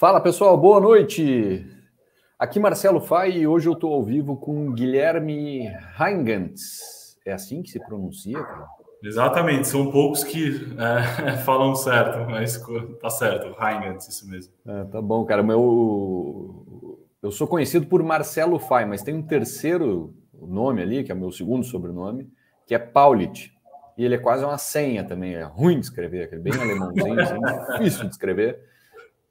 Fala pessoal, boa noite. Aqui Marcelo Fai e hoje eu estou ao vivo com Guilherme Heingantz. É assim que se pronuncia, cara? Exatamente, são poucos que é, falam certo, mas tá certo, Heingantz, isso mesmo. É, tá bom, cara. Meu, eu sou conhecido por Marcelo Fai, mas tem um terceiro nome ali, que é o meu segundo sobrenome, que é Paulit. E ele é quase uma senha também, é ruim de escrever, é bem alemãozinho, assim, difícil de escrever.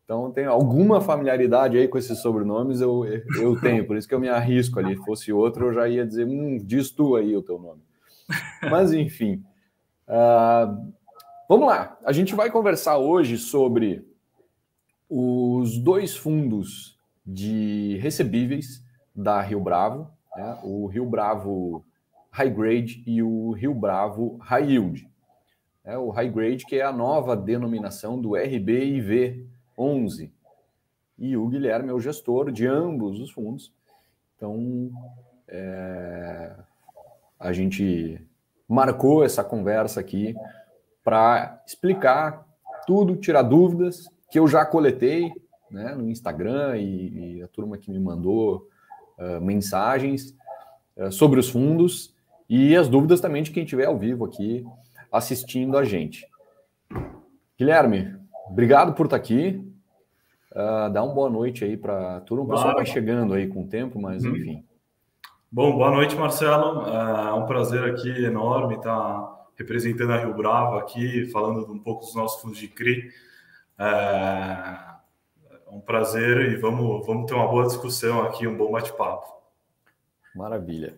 Então, tem alguma familiaridade aí com esses sobrenomes, eu, eu tenho, por isso que eu me arrisco ali. Fosse outro, eu já ia dizer, hum, diz tu aí o teu nome. Mas, enfim. Uh, vamos lá. A gente vai conversar hoje sobre os dois fundos de recebíveis da Rio Bravo, né? o Rio Bravo High Grade e o Rio Bravo High Yield. É, o High Grade, que é a nova denominação do RBIV 11. E o Guilherme é o gestor de ambos os fundos. Então, é, a gente marcou essa conversa aqui para explicar tudo, tirar dúvidas que eu já coletei né, no Instagram e, e, a turma que me mandou uh, mensagens uh, sobre os fundos e as dúvidas também de quem estiver ao vivo aqui assistindo a gente. Guilherme, obrigado por estar aqui. Uh, dá uma boa noite aí para a turma. O pessoal vai chegando aí com o tempo, mas uhum. enfim. Bom, boa noite, Marcelo. É um prazer aqui enorme estar representando a Rio Bravo aqui, falando um pouco dos nossos fundos de CRI. É um prazer e vamos, vamos ter uma boa discussão aqui, um bom bate-papo. Maravilha.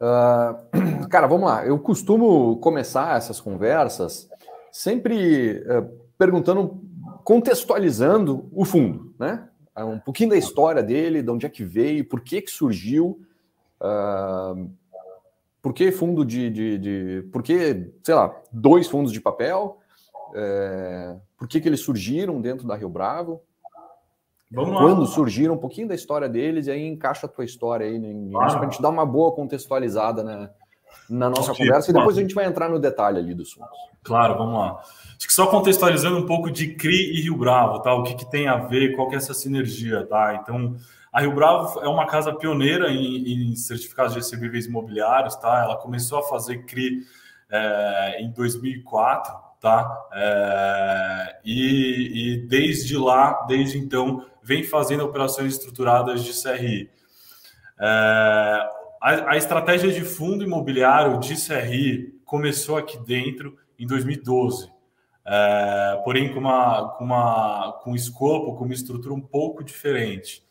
Uh, cara, vamos lá. Eu costumo começar essas conversas sempre uh, perguntando contextualizando o fundo, né? É um pouquinho da história dele, de onde é que veio, por que que surgiu, uh, por que fundo de, de, de, por que, sei lá, dois fundos de papel, é, por que que eles surgiram dentro da Rio Bravo, Vamos lá. quando surgiram, um pouquinho da história deles, e aí encaixa a tua história aí, né, claro. para a gente dar uma boa contextualizada né, na nossa conversa, e depois a gente vai entrar no detalhe ali dos fundos. Claro, vamos lá. Acho que só contextualizando um pouco de CRI e Rio Bravo, tá? O que, que tem a ver, qual que é essa sinergia, tá? Então, a Rio Bravo é uma casa pioneira em, em certificados de recebíveis imobiliários, tá? Ela começou a fazer CRI é, em 2004, tá? É, e, e, desde lá, desde então, vem fazendo operações estruturadas de CRI. É, a, a estratégia de fundo imobiliário de CRI começou aqui dentro em 2012 é, porém com uma, com uma com um escopo, com uma estrutura um pouco diferente.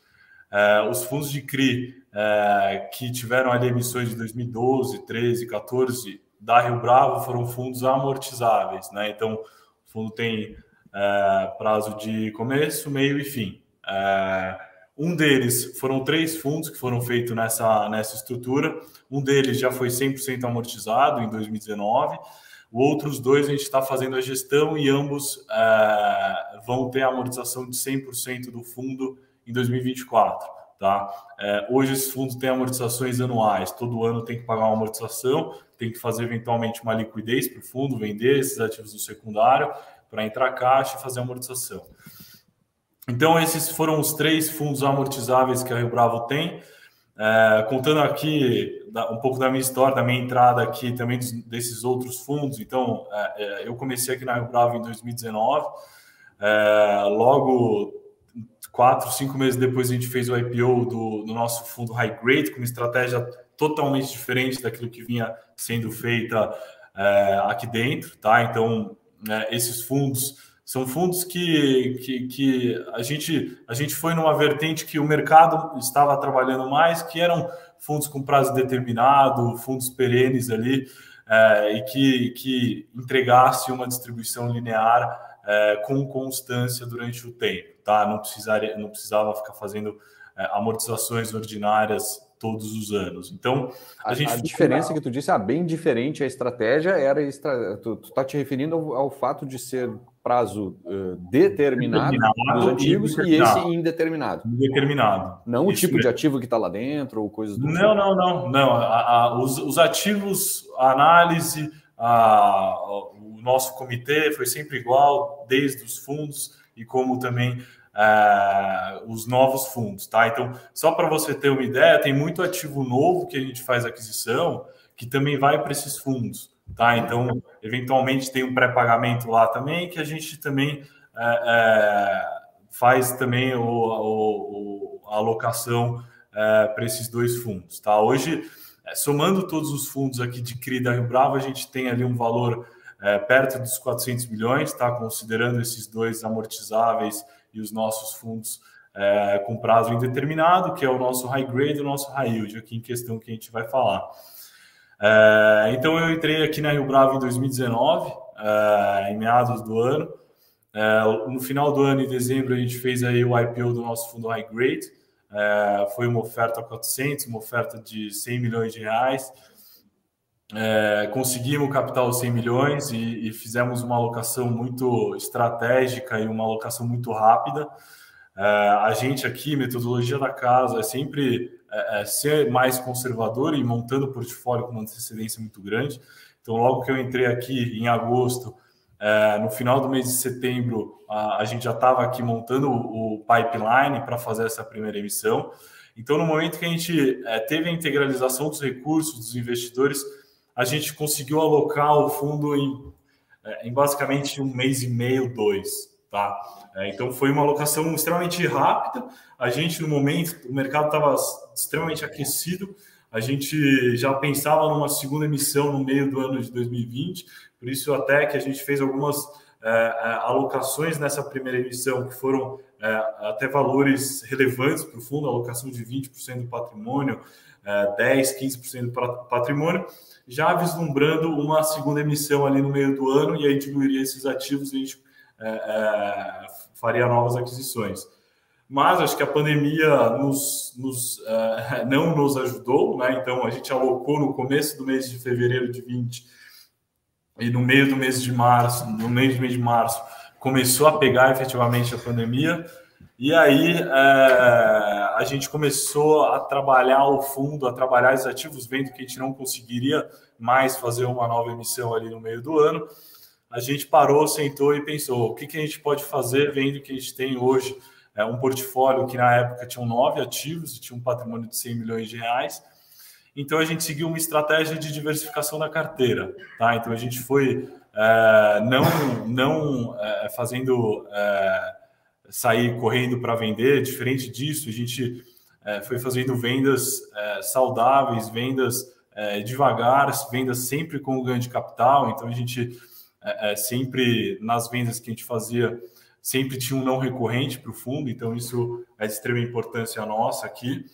É, os fundos de CRI é, que tiveram ali emissões de 2012, 13, 14 da Rio Bravo foram fundos amortizáveis, né? Então, o fundo tem é, prazo de começo, meio e fim. Um deles foram três fundos que foram feitos nessa, nessa estrutura. Um deles já foi 100% amortizado em 2019 outros dois a gente está fazendo a gestão e ambos é, vão ter amortização de 100% do fundo em 2024. Tá? É, hoje esses fundos têm amortizações anuais, todo ano tem que pagar uma amortização, tem que fazer eventualmente uma liquidez para o fundo, vender esses ativos do secundário para entrar caixa e fazer a amortização. Então, esses foram os três fundos amortizáveis que a Rio Bravo tem. É, contando aqui um pouco da minha história, da minha entrada aqui também desses outros fundos. Então, é, é, eu comecei aqui na Rio Bravo em 2019. É, logo, quatro, cinco meses depois, a gente fez o IPO do, do nosso fundo High Grade, com uma estratégia totalmente diferente daquilo que vinha sendo feita é, aqui dentro. Tá? Então, né, esses fundos são fundos que, que, que, a, gente, a gente foi numa vertente que o mercado estava trabalhando mais, que eram fundos com prazo determinado, fundos perenes ali, é, e que, que entregasse uma distribuição linear é, com constância durante o tempo. Tá? Não, precisaria, não precisava ficar fazendo é, amortizações ordinárias todos os anos. Então, a, a gente. A diferença que tu disse, ah, bem diferente a estratégia, era. Estra... Tu está te referindo ao, ao, fato de ser prazo uh, determinado, determinado dos antigos e, esse indeterminado. Indeterminado. Não Isso o tipo mesmo. de ativo que está lá dentro ou coisas do Não, tipo. não, não, não. A, a, os, os, ativos, a análise, o nosso comitê foi sempre igual, desde os fundos e como também é, os novos fundos, tá? Então, só para você ter uma ideia, tem muito ativo novo que a gente faz aquisição que também vai para esses fundos, tá? Então, eventualmente tem um pré-pagamento lá também que a gente também é, é, faz também o, o, a alocação é, para esses dois fundos, tá? Hoje, é, somando todos os fundos aqui de CRI da Rio Bravo, a gente tem ali um valor é, perto dos 400 milhões, tá? Considerando esses dois amortizáveis e os nossos fundos é, com prazo indeterminado, que é o nosso high grade e o nosso high yield, aqui em questão que a gente vai falar. É, então, eu entrei aqui na Rio Bravo em 2019, é, em meados do ano. É, no final do ano, em dezembro, a gente fez aí o IPO do nosso fundo high grade. Foi uma oferta 400, uma oferta de 100 milhões de reais. Conseguimos capital 100 milhões e, e, fizemos uma alocação muito estratégica e uma alocação muito rápida. A gente aqui, metodologia da casa, é sempre é, é ser mais conservador e montando portfólio com uma antecedência muito grande. Então, logo que eu entrei aqui em agosto, é, no final do mês de setembro, a, a gente já estava aqui montando o, o pipeline para fazer essa primeira emissão. Então, no momento que a gente é, teve a integralização dos recursos dos investidores, a gente conseguiu alocar o fundo em, é, em basicamente um mês e meio, dois. Tá? É, então foi uma alocação extremamente rápida. A gente, no momento, o mercado estava extremamente aquecido. A gente já pensava numa segunda emissão no meio do ano de 2020, por isso até que a gente fez algumas é, é alocações nessa primeira emissão que foram é, até valores relevantes para o fundo, alocação de 20% do patrimônio, é, 10, 15% do patrimônio já vislumbrando uma segunda emissão ali no meio do ano e aí diluiria esses ativos e a gente é, é, faria novas aquisições. Mas acho que a pandemia nos, nos é, não nos ajudou, né? Então a gente alocou no começo do mês de fevereiro de 20 e no meio do mês de março, no meio do mês de março, começou a pegar efetivamente a pandemia. E aí é, a gente começou a trabalhar o fundo, a trabalhar os ativos, vendo que a gente não conseguiria mais fazer uma nova emissão ali no meio do ano. A gente parou, sentou e pensou: o que, que a gente pode fazer, vendo que a gente tem hoje é, um portfólio que na época tinha nove ativos e tinha um patrimônio de 100 milhões de reais. Então a gente seguiu uma estratégia de diversificação da carteira. Tá? Então a gente foi é, não, não é, fazendo é, sair correndo para vender. Diferente disso, a gente é, foi fazendo vendas é, saudáveis, vendas é, devagar, vendas sempre com ganho de capital. Então a gente é, é, sempre nas vendas que a gente fazia sempre tinha um não recorrente para o fundo. Então isso é de extrema importância nossa aqui.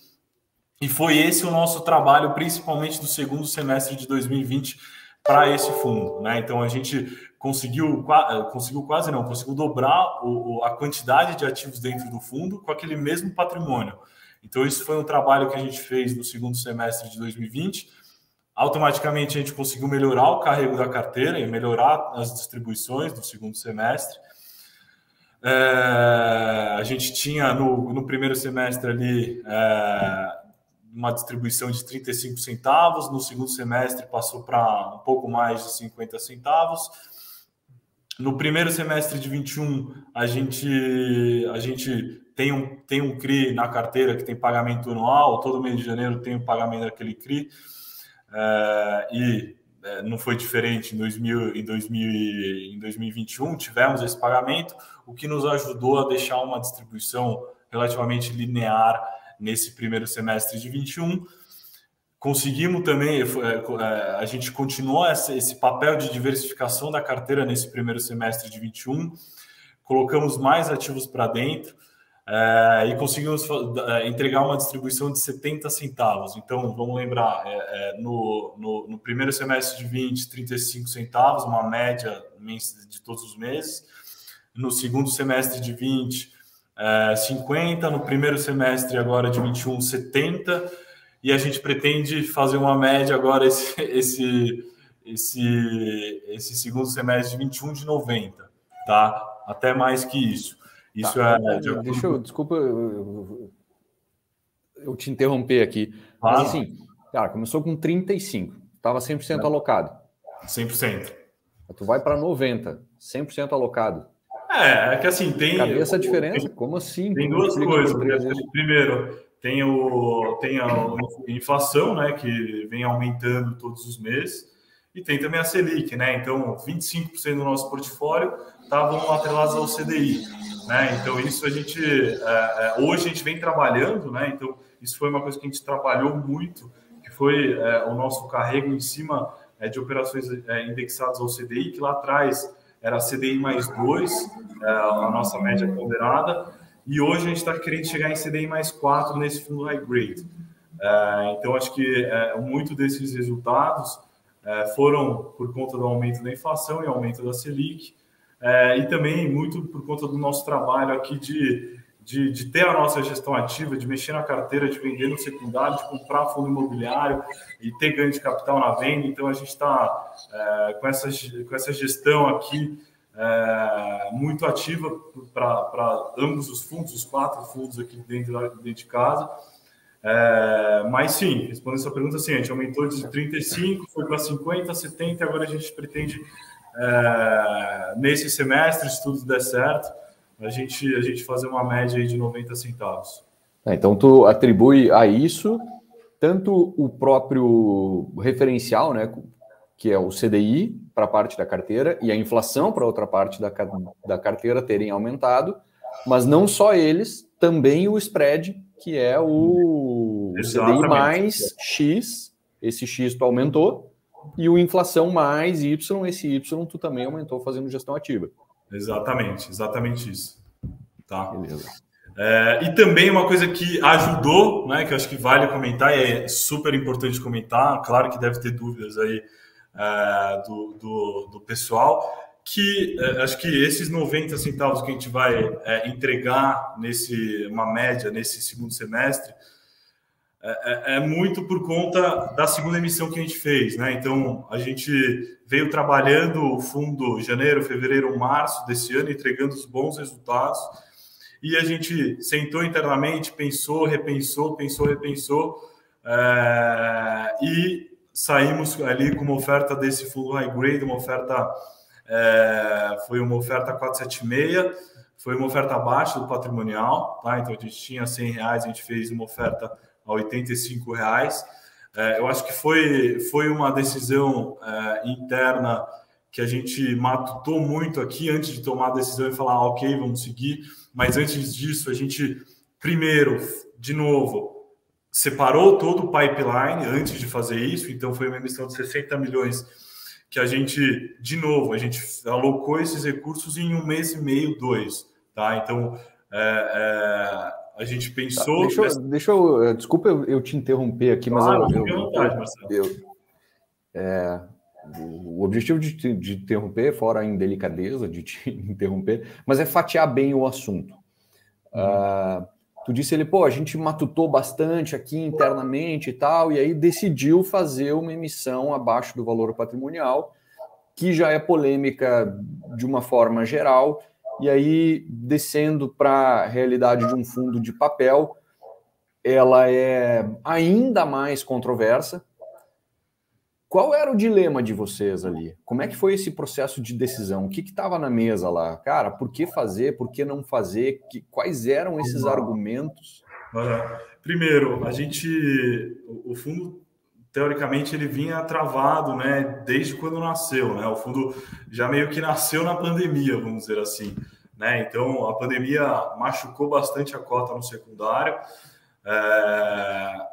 E foi esse o nosso trabalho, principalmente do segundo semestre de 2020 para esse fundo, né? Então a gente conseguiu, eh, conseguiu quase não, conseguiu dobrar o, a quantidade de ativos dentro do fundo com aquele mesmo patrimônio. Então, isso foi um trabalho que a gente fez no segundo semestre de 2020. Automaticamente, a gente conseguiu melhorar o carrego da carteira e melhorar as distribuições do segundo semestre. É, a gente tinha no, no primeiro semestre ali é, uma distribuição de 35 centavos, no segundo semestre passou para um pouco mais de 50 centavos no primeiro semestre de 21, a gente, a gente tem, um, tem um CRI na carteira que tem pagamento anual, todo mês de janeiro tem o pagamento daquele CRI, é, e é, não foi diferente em, 2000, em, 2000, em 2021, tivemos esse pagamento, o que nos ajudou a deixar uma distribuição relativamente linear nesse primeiro semestre de 21 Conseguimos também, é, é, a gente continuou esse papel de diversificação da carteira nesse primeiro semestre de 21, colocamos mais ativos para dentro é, e conseguimos entregar uma distribuição de 70 centavos. Então, vamos lembrar, no, no, no, primeiro semestre de 20, 35 centavos, uma média de todos os meses. No segundo semestre de 20, 50. No primeiro semestre agora de 21, 70 e a gente pretende fazer uma média agora esse, esse, esse, esse segundo semestre de 21 de 90, tá? Até mais que isso. Isso tá, é. De Deixa eu, desculpa, eu, eu te interromper aqui. Mas assim, cara, começou com 35, estava 100% é. alocado. 100%. Tu vai para 90, 100% alocado. É, é que assim, tem. Cadê essa diferença? Como assim? Tem duas coisas. Né? Primeiro, tem, o, tem a inflação, né, que vem aumentando todos os meses, e tem também a Selic, né? Então, 25% do nosso portfólio estavam atrelados ao CDI, né? Então, isso a gente é, é, hoje a gente vem trabalhando, né? Então, isso foi uma coisa que a gente trabalhou muito, que foi é, o nosso carrego em cima é, de operações é, indexadas ao CDI, que lá atrás era CDI mais 2, é, a nossa média ponderada, e hoje a gente está querendo chegar em CDI mais 4 nesse fundo high grade. Então, acho que muito desses resultados foram por conta do aumento da inflação e aumento da Selic, é, e também muito por conta do nosso trabalho aqui de, de, de, ter a nossa gestão ativa, de mexer na carteira, de vender no secundário, de comprar fundo imobiliário e ter ganho de capital na venda. Então, a gente está é, com, essa, com essa gestão aqui é, muito ativa para ambos os fundos, os quatro fundos aqui dentro, dentro de casa. É, mas sim, respondendo essa pergunta, sim, a gente aumentou de 35, foi para 50, 70, agora a gente pretende, é, nesse semestre, se tudo der certo, a gente, a gente fazer uma média de 90 centavos. É, então, tu atribui a isso tanto o próprio referencial, né, que é o CDI para parte da carteira e a inflação para outra parte da, da carteira terem aumentado, mas não só eles, também o spread, que é o Exatamente. CDI mais X, esse X tu aumentou, e o inflação mais Y, esse Y tu também aumentou fazendo gestão ativa. Exatamente, exatamente isso. Tá. Beleza. É, e também uma coisa que ajudou, né, que eu acho que vale comentar, e é super importante comentar, claro que deve ter dúvidas aí uh, do, do, do, pessoal, que uh, acho que esses 90 centavos que a gente vai uh, entregar nesse uma média nesse segundo semestre é, é, muito por conta da segunda emissão que a gente fez, né? Então a gente veio trabalhando o fundo janeiro, fevereiro, março desse ano, entregando os bons resultados. E a gente sentou internamente, pensou, repensou, pensou, repensou, é, e saímos ali com uma oferta desse full high grade, uma oferta é, foi uma oferta 476, foi uma oferta abaixo do patrimonial, tá? Então a gente tinha 100 reais, a gente fez uma oferta a 85 reais. É, eu acho que foi, foi uma decisão é, interna que a gente matutou muito aqui antes de tomar a decisão e falar, ah, ok, vamos seguir. Mas antes disso, a gente primeiro, de novo, separou todo o pipeline antes de fazer isso, então foi uma emissão de 60 milhões que a gente, de novo, a gente alocou esses recursos em um mês e meio, dois, tá? Então, é, é, a gente tá, pensou... Tá, deixa, eu, deixa eu, é, desculpa eu, eu, te interromper aqui, mas eu, eu, vontade, eu, eu é, o objetivo de, de interromper, fora a indelicadeza de te interromper, mas é fatiar bem o assunto. Uhum. Uh, Tu disse ele, pô, a gente matutou bastante aqui internamente e tal, e aí decidiu fazer uma emissão abaixo do valor patrimonial, que já é polêmica de uma forma geral, e aí descendo para a realidade de um fundo de papel, ela é ainda mais controversa, qual era o dilema de vocês ali? Como é que foi esse processo de decisão? O que estava na mesa lá? Cara, por que fazer? Por que não fazer? Que, quais eram esses argumentos? Primeiro, a gente, o fundo teoricamente ele vinha travado, né, desde quando nasceu, né? O fundo já meio que nasceu na pandemia, vamos dizer assim, né? Então a pandemia machucou bastante a cota no secundário. É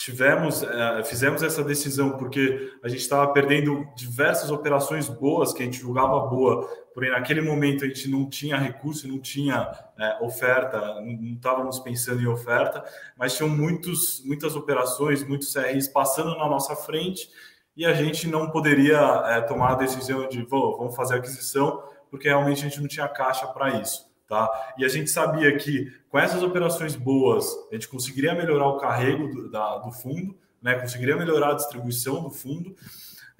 tivemos, é, fizemos essa decisão porque a gente estava perdendo diversas operações boas que a gente julgava boa, porém naquele momento a gente não tinha recurso, não tinha é, oferta, não estávamos pensando em oferta, mas tinham muitos, muitas operações, muitos CRs passando na nossa frente e a gente não poderia é, tomar a decisão de vamos fazer aquisição porque realmente a gente não tinha caixa para isso. Tá? E a gente sabia que com essas operações boas, a gente conseguiria melhorar o carrego do, da, do fundo, né? conseguiria melhorar a distribuição do fundo,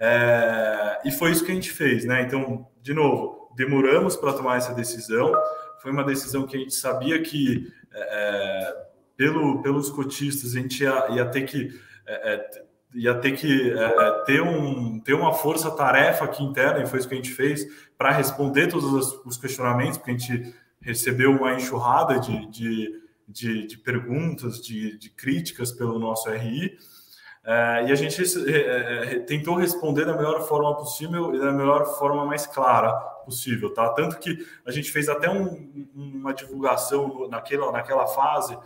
é, e foi isso que a gente fez. Né? Então, de novo, demoramos para tomar essa decisão, foi uma decisão que a gente sabia que, é, pelo, pelos cotistas, a gente ia, ia ter que é, é ia ter que é, é, ter, um, ter uma força-tarefa aqui interna, e foi isso que a gente fez, para responder todos os questionamentos, porque a gente recebeu uma enxurrada de, de, de, de perguntas, de, de, críticas pelo nosso RI, é, e a gente é, tentou responder da melhor forma possível e da melhor forma mais clara possível, tá? Tanto que a gente fez até um, uma divulgação naquela, naquela fase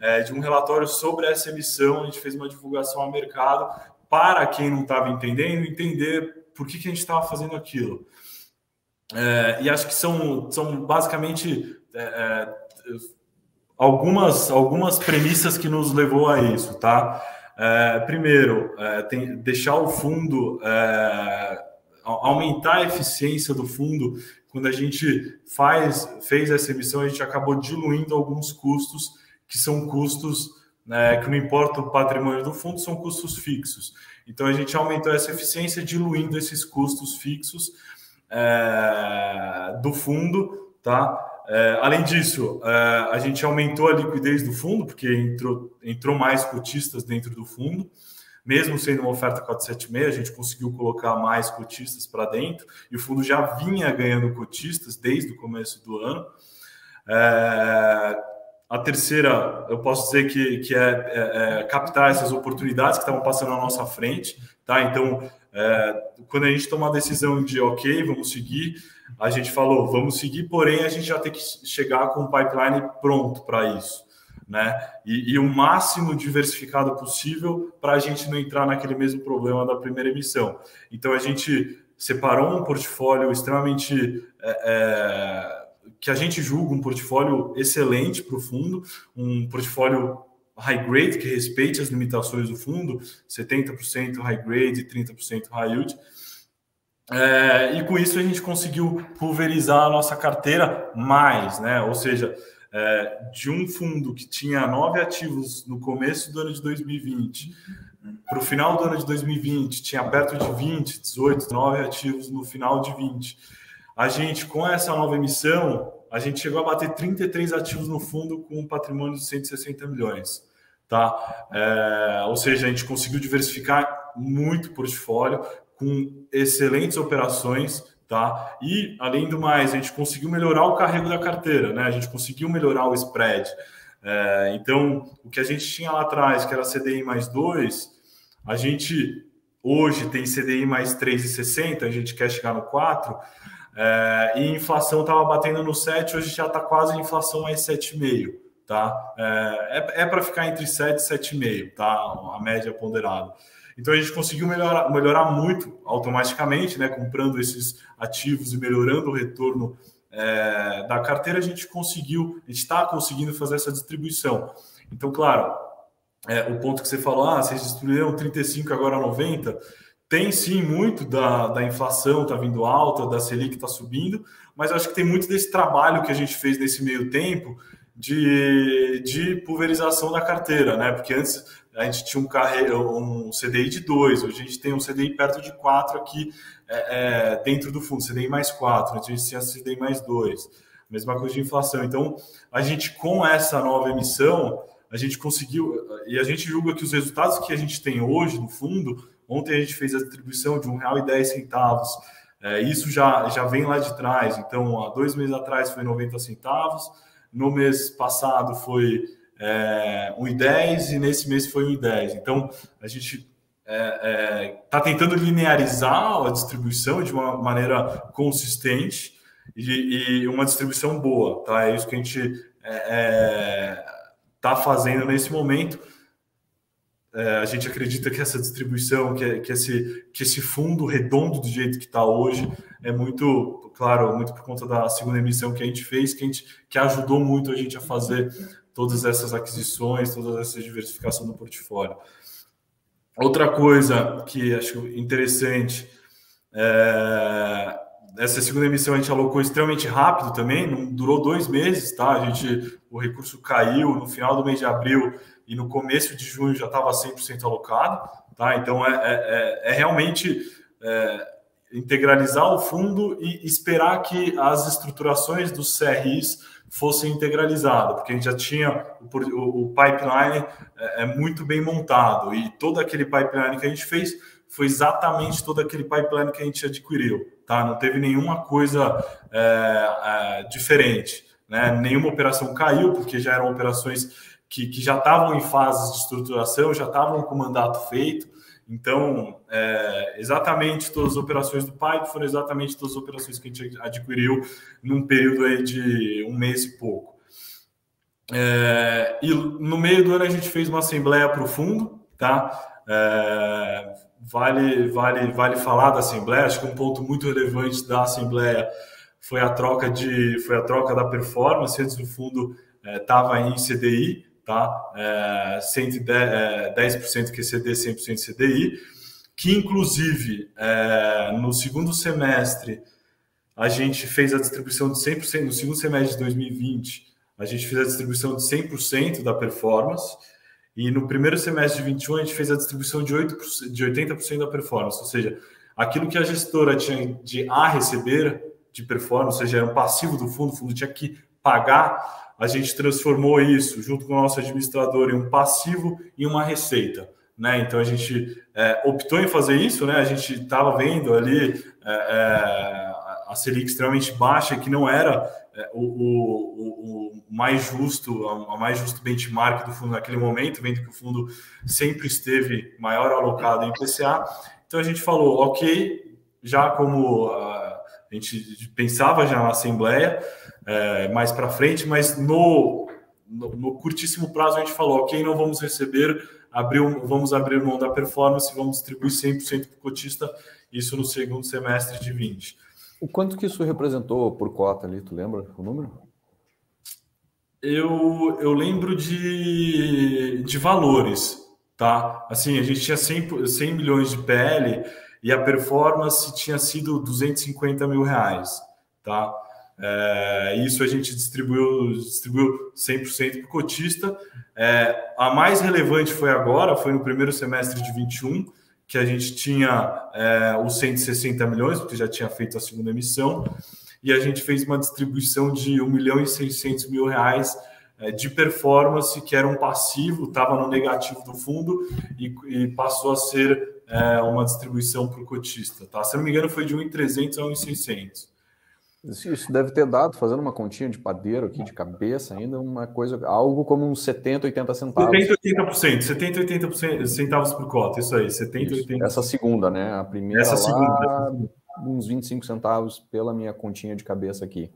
é, de um relatório sobre essa emissão. A gente fez uma divulgação ao mercado para quem não estava entendendo, entender por que, que a gente estava fazendo aquilo. É, e acho que são, são basicamente é, é, algumas, algumas premissas que nos levou a isso, tá? É, primeiro, é, tem, deixar o fundo, aumentar a eficiência do fundo. Quando a gente faz, fez essa emissão, a gente acabou diluindo alguns custos que são custos né, que não importa o patrimônio do fundo, são custos fixos. Então a gente aumentou essa eficiência diluindo esses custos fixos é, do fundo, tá? É, além disso, é, a gente aumentou a liquidez do fundo, porque entrou, entrou mais cotistas dentro do fundo, mesmo sendo uma oferta 476, a gente conseguiu colocar mais cotistas para dentro, e o fundo já vinha ganhando cotistas desde o começo do ano. A terceira, eu posso dizer que, que é, é, é, captar essas oportunidades que estavam passando na nossa frente, tá? Então, é, quando a gente toma a decisão de, ok, vamos seguir, a gente falou, vamos seguir, porém a gente já tem que chegar com um pipeline pronto para isso, né? E, e, o máximo diversificado possível para a gente não entrar naquele mesmo problema da primeira emissão. Então, a gente separou um portfólio extremamente é, é que a gente julga um portfólio excelente para o fundo, um portfólio high grade que respeite as limitações do fundo, 70% high grade e 30% high yield. É, e com isso a gente conseguiu pulverizar a nossa carteira mais, né? Ou seja, é, de um fundo que tinha nove ativos no começo do ano de 2020 para o final do ano de 2020 tinha perto de 20, 18, 9 ativos no final de 20 a gente, com essa nova emissão, a gente chegou a bater 33 ativos no fundo com um patrimônio de 160 milhões. Tá? É, ou seja, a gente conseguiu diversificar muito o portfólio com excelentes operações, tá? E além do mais, a gente conseguiu melhorar o carrego da carteira, né? A gente conseguiu melhorar o spread. É, então, o que a gente tinha lá atrás, que era CDI mais 2, a gente hoje tem CDI mais 3,60, a gente quer chegar no 4 é, e inflação estava batendo no 7, hoje já está quase inflação mais 7,5, tá? É, é, é para ficar entre 7 e 7,5, tá? A média ponderada. Então a gente conseguiu melhorar, melhorar muito automaticamente, né? Comprando esses ativos e melhorando o retorno é, da carteira, a gente conseguiu, a gente está conseguindo fazer essa distribuição. Então, claro, é, o ponto que você falou, ah, vocês distribuíram 35 agora 90 tem sim muito da, da inflação está vindo alta, da Selic está subindo, mas acho que tem muito desse trabalho que a gente fez nesse meio tempo de, de pulverização da carteira, né? Porque antes a gente tinha um, um CDI de 2, hoje a gente tem um CDI perto de 4 aqui é, é, dentro do fundo, CDI mais 4, antes a gente tinha CDI mais 2, mesma coisa de inflação. Então, a gente com essa nova emissão, a gente conseguiu, e a gente julga que os resultados que a gente tem hoje no fundo Ontem a gente fez a distribuição de R$ 1,10. É, isso já, já vem lá de trás. Então, há dois meses atrás foi 90 centavos, no mês passado foi é, 1,10 e nesse mês foi 1,10. Então, a gente está é, é, tá tentando linearizar a distribuição de uma maneira consistente e, e uma distribuição boa. Tá? É isso que a gente está é, é, fazendo nesse momento é, a gente acredita que essa distribuição, que, que, esse, que esse fundo redondo do jeito que está hoje, é muito, claro, muito por conta da segunda emissão que a gente fez, que, a gente, que ajudou muito a gente a fazer todas essas aquisições, toda essa diversificação do portfólio. Outra coisa que acho interessante, é, essa segunda emissão a gente alocou extremamente rápido também, não durou dois meses, tá? A gente, o recurso caiu no final do mês de abril, e no começo de junho já estava 100% alocado, tá? Então é, é, é, é realmente é, integralizar o fundo e esperar que as estruturações dos CRIs fosse integralizada, porque a gente já tinha o, o, o pipeline é, é, muito bem montado e todo aquele pipeline que a gente fez foi exatamente todo aquele pipeline que a gente adquiriu, tá? Não teve nenhuma coisa é, é, diferente, né? Nenhuma operação caiu porque já eram operações que, que já estavam em fases de estruturação, já estavam com mandato feito. Então, é, exatamente todas as operações do PAI foram exatamente todas as operações que a gente adquiriu num período aí de um mês e pouco. É, e no meio do ano a gente fez uma assembleia para o fundo, tá? É, vale, vale, vale falar da assembleia. Acho que um ponto muito relevante da assembleia foi a troca de, foi a troca da performance. Antes do fundo estava é, em CDI, tá? É, 110, é, 10% QCD, 100% CDI, que inclusive é, no segundo semestre a gente fez a distribuição de 100%, no segundo semestre de 2020, a gente fez a distribuição de 100% da performance, e no primeiro semestre de 21 a gente fez a distribuição de, 8%, de 80% da performance, ou seja, aquilo que a gestora tinha de a receber de performance, ou seja, era um passivo do fundo, o fundo tinha que pagar a gente transformou isso, junto com o nosso administrador, em um passivo e uma receita. Né? Então a gente é, optou em fazer isso, né? A gente estava vendo ali é, é, a Selic extremamente baixa, que não era é, o, o, o, mais justo, a mais justo benchmark do fundo naquele momento, vendo que o fundo sempre esteve maior alocado em PCA. Então a gente falou, ok, já como a, a gente pensava já na Assembleia, é, mais para frente, mas no, no, no, curtíssimo prazo a gente falou, ok, não vamos receber, abrir, vamos abrir mão da performance, vamos distribuir 100% para o cotista, isso no segundo semestre de 20. O quanto que isso representou por cota ali, tu lembra o número? Eu, eu lembro de, de valores, tá? Assim, a gente tinha 100, 100 milhões de PL e a performance tinha sido 250 mil reais, tá? É, isso a gente distribuiu, distribuiu 100% para o cotista. É, a mais relevante foi agora, foi no primeiro semestre de 21, que a gente tinha é, os 160 milhões, porque já tinha feito a segunda emissão, e a gente fez uma distribuição de 1 milhão e 600 mil reais é, de performance, que era um passivo, estava no negativo do fundo, e, e passou a ser é, uma distribuição para o cotista. Tá? Se não me engano, foi de 1,300 a 1,600. Isso deve ter dado, fazendo uma continha de padeiro aqui, de cabeça ainda, uma coisa, algo como uns 70, 80 centavos. 70, 80%, 70, 80 centavos por cota, isso aí, 70, isso. 80%. Essa segunda, né? A primeira Essa lá, segunda. uns 25 centavos pela minha continha de cabeça aqui.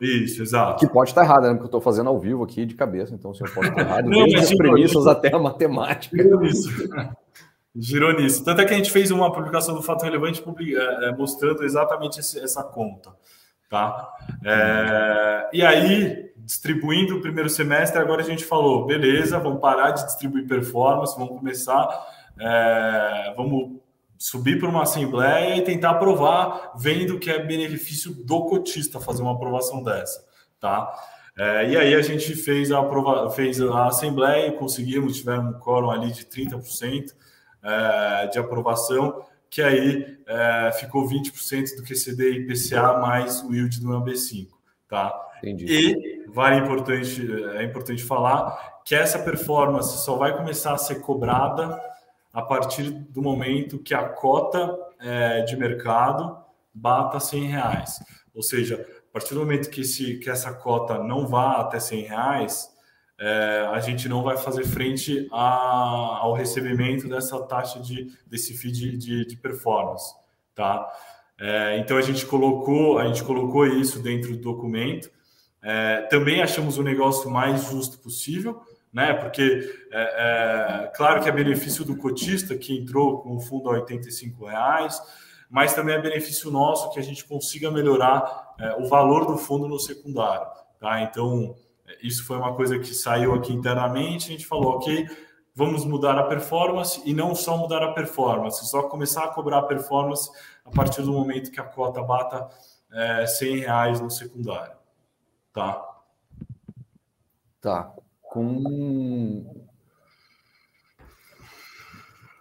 Isso, exato. Que pode estar errado, né? Porque eu estou fazendo ao vivo aqui de cabeça, então se eu posso estar errado, Não, desde as premissas até a matemática. Girou nisso. Girou nisso. Tanto é que a gente fez uma publicação do Fato Relevante é, é, mostrando exatamente essa conta. Tá? É, e aí, distribuindo o primeiro semestre, agora a gente falou, beleza, vamos parar de distribuir performance, vamos começar, é, vamos subir para uma assembleia e tentar aprovar, vendo que é benefício do cotista fazer uma aprovação dessa, tá? É, e aí a gente fez a, aprova fez a assembleia conseguimos, tivemos um quórum ali de 30% é, de aprovação, que aí é, ficou 20% do QCD e IPCA mais o yield do AB5, tá? Entendi. E vale importante, é importante falar que essa performance só vai começar a ser cobrada a partir do momento que a cota é, de mercado bata 100 reais. Ou seja, a partir do momento que, esse, que essa cota não vá até 100 reais, é, a gente não vai fazer frente a, ao recebimento dessa taxa de desse feed de, de performance, tá? É, então a gente colocou a gente colocou isso dentro do documento. É, também achamos o negócio mais justo possível, né? Porque é, é, claro que é benefício do cotista que entrou com o fundo a 85 reais, mas também é benefício nosso que a gente consiga melhorar é, o valor do fundo no secundário, tá? Então isso foi uma coisa que saiu aqui internamente. A gente falou, ok, vamos mudar a performance e não só mudar a performance, só começar a cobrar a performance a partir do momento que a cota bata é, 100 reais no secundário. Tá? Tá. Com.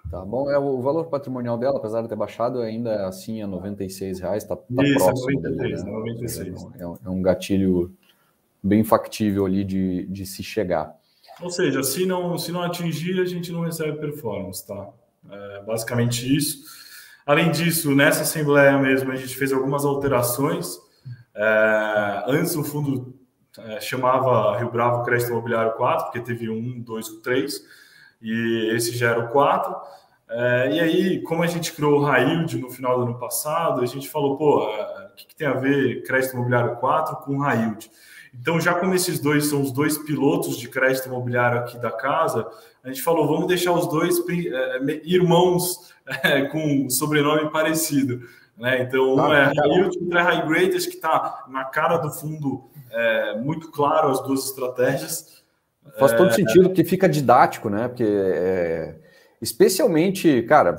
Tá bom, é o valor patrimonial dela, apesar de ter baixado, ainda é assim a 96 reais, tá, tá Isso, próximo. 96, dele, né? 96. É, é um gatilho bem factível ali de, de se chegar. Ou seja, se não, se não atingir, a gente não recebe performance, tá? É basicamente isso. Além disso, nessa assembleia mesmo, a gente fez algumas alterações. É, antes o fundo é, chamava Rio Bravo Crédito Imobiliário 4, porque teve um, dois, três, e esse já era o 4. É, e aí, como a gente criou o Railde no final do ano passado, a gente falou, pô, é, o que, que, tem a ver crédito imobiliário 4 com Railde? Então, já como esses dois são os dois pilotos de crédito imobiliário aqui da casa, a gente falou, vamos deixar os dois é, irmãos é, com sobrenome parecido. Né? Então, um é High outro é High Grade, acho que está na cara do fundo é, muito claro as duas estratégias. Faz todo é, sentido, porque fica didático, né? Porque, é, especialmente, cara,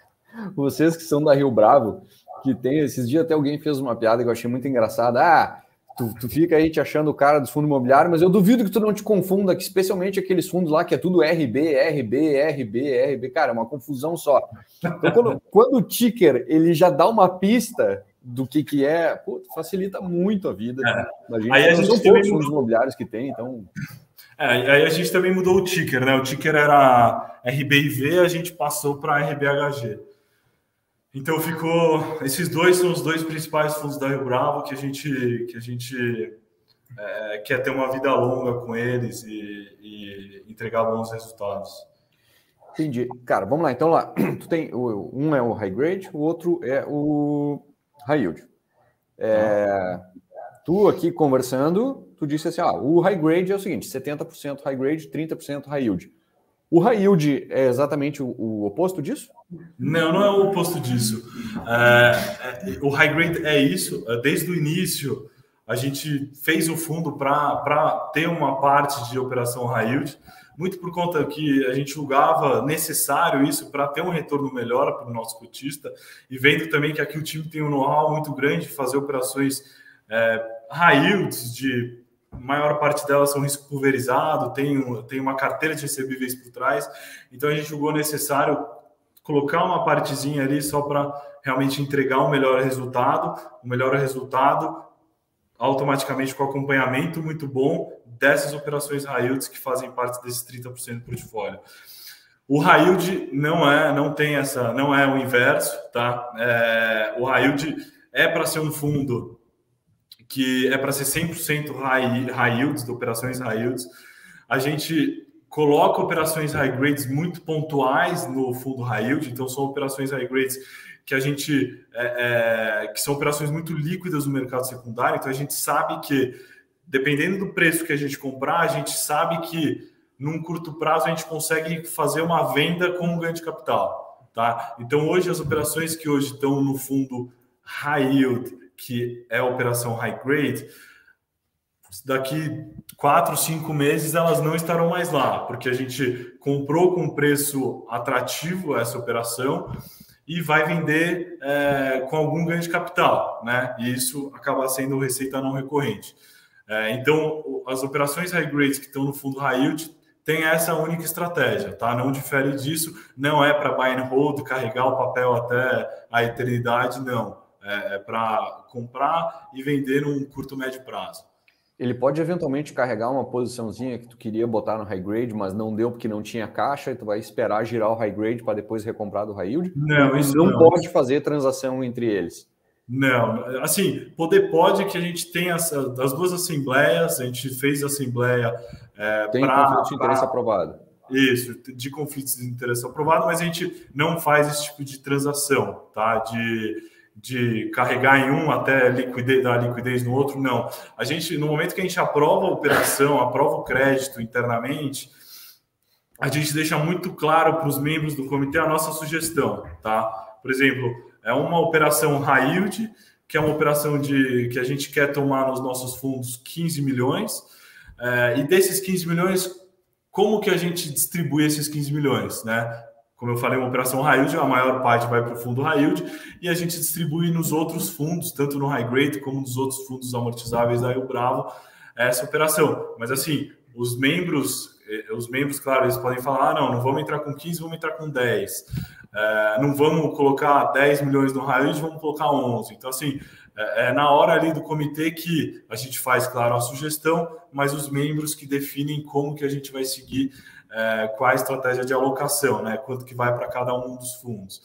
vocês que são da Rio Bravo, que tem, esses dias até alguém fez uma piada que eu achei muito engraçada. Ah, Tu, tu, fica aí te achando o cara dos fundos imobiliários, mas eu duvido que tu não te confunda, que especialmente aqueles fundos lá que é tudo RB, RB, RB, RB, cara, é uma confusão só. Então, quando, quando o ticker ele já dá uma pista do que, que é, pô, facilita muito a vida é. da gente. Aí a gente são poucos fundos imobiliários que tem, então. É, aí a gente também mudou o ticker, né? O ticker era RBIV, a gente passou para RBHG. Então ficou. Esses dois são os dois principais fundos da Rio Bravo que a gente, que a gente é, quer ter uma vida longa com eles e, e, entregar bons resultados. Entendi. Cara, vamos lá. Então lá, tu tem um é o high grade, o outro é o high yield. É, tu aqui conversando, tu disse assim: ah, o high grade é o seguinte: 70% high grade, 30% high yield. O high yield é exatamente o, o, oposto disso? Não, não é o oposto disso. É, é, o high grade é isso. É, desde o início, a gente fez o fundo para ter uma parte de operação high yield, muito por conta que a gente julgava necessário isso para ter um retorno melhor para o nosso cotista e vendo também que aqui o time tem um know-how muito grande de fazer operações é, high yields de maior parte delas são risco pulverizado, tem, tem uma carteira de recebíveis por trás, então a gente julgou necessário colocar uma partezinha ali só para realmente entregar um melhor resultado, um melhor resultado automaticamente com acompanhamento muito bom dessas operações yields que fazem parte desses 30% do portfólio. O yield não é, não tem essa, não é o inverso, tá? É, o yield é para ser um fundo que é para ser 100% high, high yields, operações high yields. A gente coloca operações high grades muito pontuais no fundo high yield, então são operações high grades que a gente é, é, que são operações muito líquidas no mercado secundário, então a gente sabe que dependendo do preço que a gente comprar, a gente sabe que num curto prazo a gente consegue fazer uma venda com um ganho de capital, tá? Então hoje as operações que hoje estão no fundo high yield que é a operação high grade, daqui quatro, cinco meses elas não estarão mais lá, porque a gente comprou com preço atrativo essa operação e vai vender é, com algum ganho de capital, né? E isso acaba sendo receita não recorrente. É, então, as operações high grade que estão no fundo high yield tem essa única estratégia, tá? Não difere disso, não é para buy and hold, carregar o papel até a eternidade, não é, é para comprar e vender num curto médio prazo. Ele pode eventualmente carregar uma posiçãozinha que tu queria botar no high grade, mas não deu porque não tinha caixa, e tu vai esperar girar o high grade para depois recomprar do high yield? Não, isso não, não pode fazer transação entre eles. Não, assim, poder pode que a gente tenha as, as duas assembleias, a gente fez a assembleia. É, Tem pra, conflito de interesse pra, aprovado. Isso, de conflitos de interesse aprovado, mas a gente não faz esse tipo de transação, tá? De de carregar em um até liquidez, dar liquidez no outro, não. A gente, no momento que a gente aprova a operação, aprova o crédito internamente, a gente deixa muito claro para os membros do comitê a nossa sugestão, tá? Por exemplo, é uma operação high yield, que é uma operação de que a gente quer tomar nos nossos fundos 15 milhões, é, e desses 15 milhões, como que a gente distribui esses 15 milhões, né? Como eu falei, uma operação high yield, a maior parte vai para o fundo high yield e a gente distribui nos outros fundos, tanto no high grade como nos outros fundos amortizáveis da Rio Bravo, essa operação. Mas assim, os membros, eh, os membros, claro, eles podem falar: ah, não, não vamos entrar com 15, vamos entrar com 10. É, não vamos colocar 10 milhões no high yield, vamos colocar 11. Então, assim, é, é, na hora ali do comitê que a gente faz, claro, a sugestão, mas os membros que definem como que a gente vai seguir é, qual a estratégia de alocação, né? Quanto que vai para cada um dos fundos.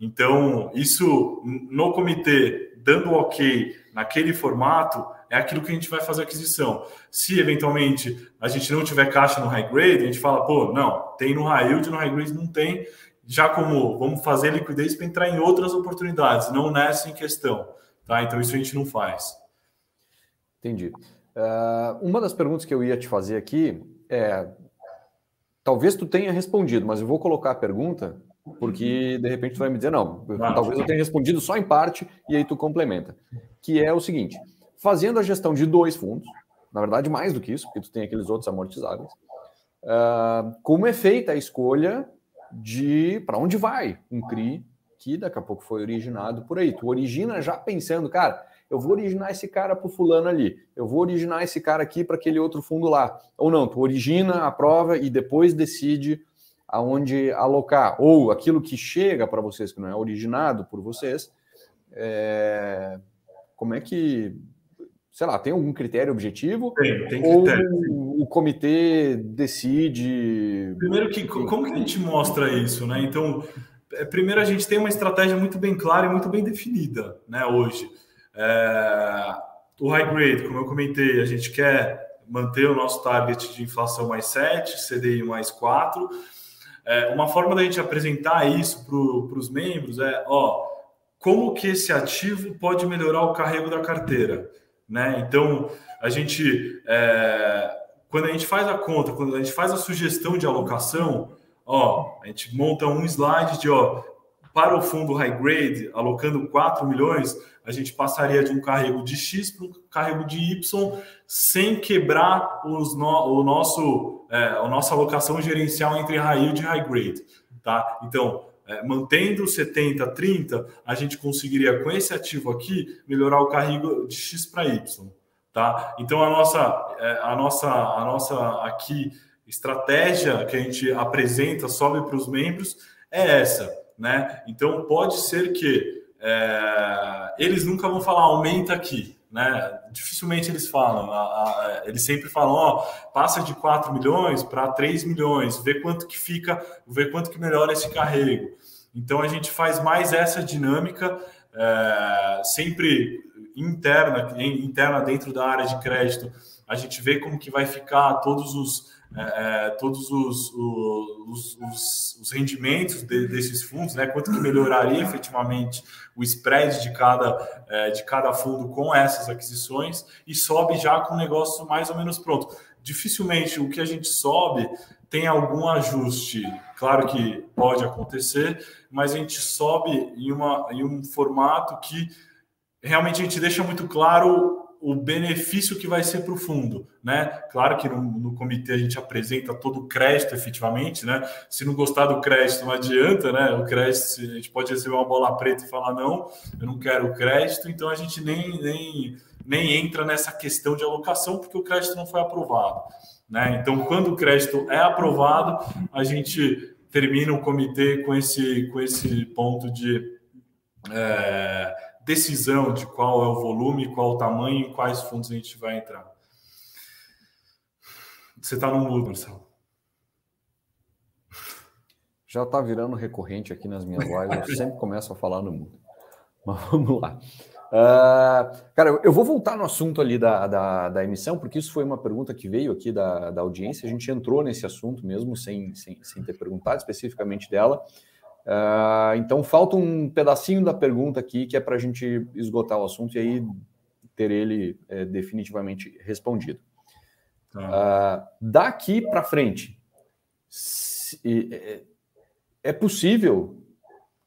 Então, isso no comitê, dando ok naquele formato, é aquilo que a gente vai fazer aquisição. Se eventualmente a gente não tiver caixa no high grade, a gente fala, pô, não, tem no high yield, no high grade não tem. Já como vamos fazer liquidez para entrar em outras oportunidades, não nessa em questão. Tá? Então isso a gente não faz. Entendi. Uh, uma das perguntas que eu ia te fazer aqui é, talvez tu tenha respondido, mas eu vou colocar a pergunta porque de repente tu vai me dizer não, talvez eu tenha respondido só em parte e aí tu complementa, que é o seguinte: fazendo a gestão de dois fundos, na verdade mais do que isso, porque tu tem aqueles outros amortizáveis, uh, como é feita a escolha de para onde vai um CRI que daqui a pouco foi originado por aí. Tu origina já pensando, cara, eu vou originar esse cara para o fulano ali, eu vou originar esse cara aqui para aquele outro fundo lá. Ou não, tu origina a prova e depois decide aonde alocar. Ou aquilo que chega para vocês, que não é originado por vocês, é... como é que sei lá, tem algum critério objetivo? Tem, tem critério. Ou o comitê decide. Primeiro que como que a gente mostra isso, né? Então, é, primeiro a gente tem uma estratégia muito bem clara e muito bem definida, né? Hoje, é... o high grade, como eu comentei, a gente quer manter o nosso target de inflação mais 7, CDI mais 4. É, uma forma da gente apresentar isso para os membros é, ó, como que esse ativo pode melhorar o carrego da carteira? Né? Então, a gente, é, quando a gente faz a conta, quando a gente faz a sugestão de alocação, ó, a gente monta um slide de, ó, para o fundo high grade, alocando 4 milhões, a gente passaria de um carrego de X para um carrego de Y sem quebrar os no, o nosso, é, a nossa alocação gerencial entre high yield e high grade. Tá? Então, é, mantendo 70, 30, a gente conseguiria com esse ativo aqui melhorar o carrego de X para Y, tá? Então a nossa, é, a nossa, a nossa aqui estratégia que a gente apresenta, sobe para os membros é essa, né? Então pode ser que é, eles nunca vão falar aumenta aqui, né? Dificilmente eles falam, a, a, eles sempre falam, ó, passa de 4 milhões para 3 milhões, vê quanto que fica, vê quanto que melhora esse carrego. Então a gente faz mais essa dinâmica, é, sempre interna, interna dentro da área de crédito. A gente vê como que vai ficar todos os é, é todos os, os, os, os rendimentos de, desses fundos, né? Quanto que melhoraria efetivamente o spread de cada, é, de cada fundo com essas aquisições e sobe já com o negócio mais ou menos pronto. Dificilmente o que a gente sobe tem algum ajuste. Claro que pode acontecer, mas a gente sobe em, uma, em um formato que realmente a gente deixa muito claro o benefício que vai ser para o fundo, né? Claro que no, no, comitê a gente apresenta todo o crédito efetivamente, né? Se não gostar do crédito não adianta, né? O crédito a gente pode receber uma bola preta e falar não, eu não quero o crédito, então a gente nem nem nem entra nessa questão de alocação porque o crédito não foi aprovado, né? Então quando o crédito é aprovado, a gente termina o comitê com esse com esse ponto de é, decisão de qual é o volume, qual o tamanho, quais fundos a gente vai entrar. Você está no mudo, Marcelo. Já está virando recorrente aqui nas minhas lives, eu sempre começo a falar no mudo. Mas vamos lá. Uh, cara, eu vou voltar no assunto ali da, da, da, emissão, porque isso foi uma pergunta que veio aqui da, da audiência. A gente entrou nesse assunto mesmo, sem, sem, sem ter perguntado especificamente dela. Uh, então, falta um pedacinho da pergunta aqui que é para a gente esgotar o assunto e aí ter ele é, definitivamente respondido. Uh, daqui para frente, se, é, é possível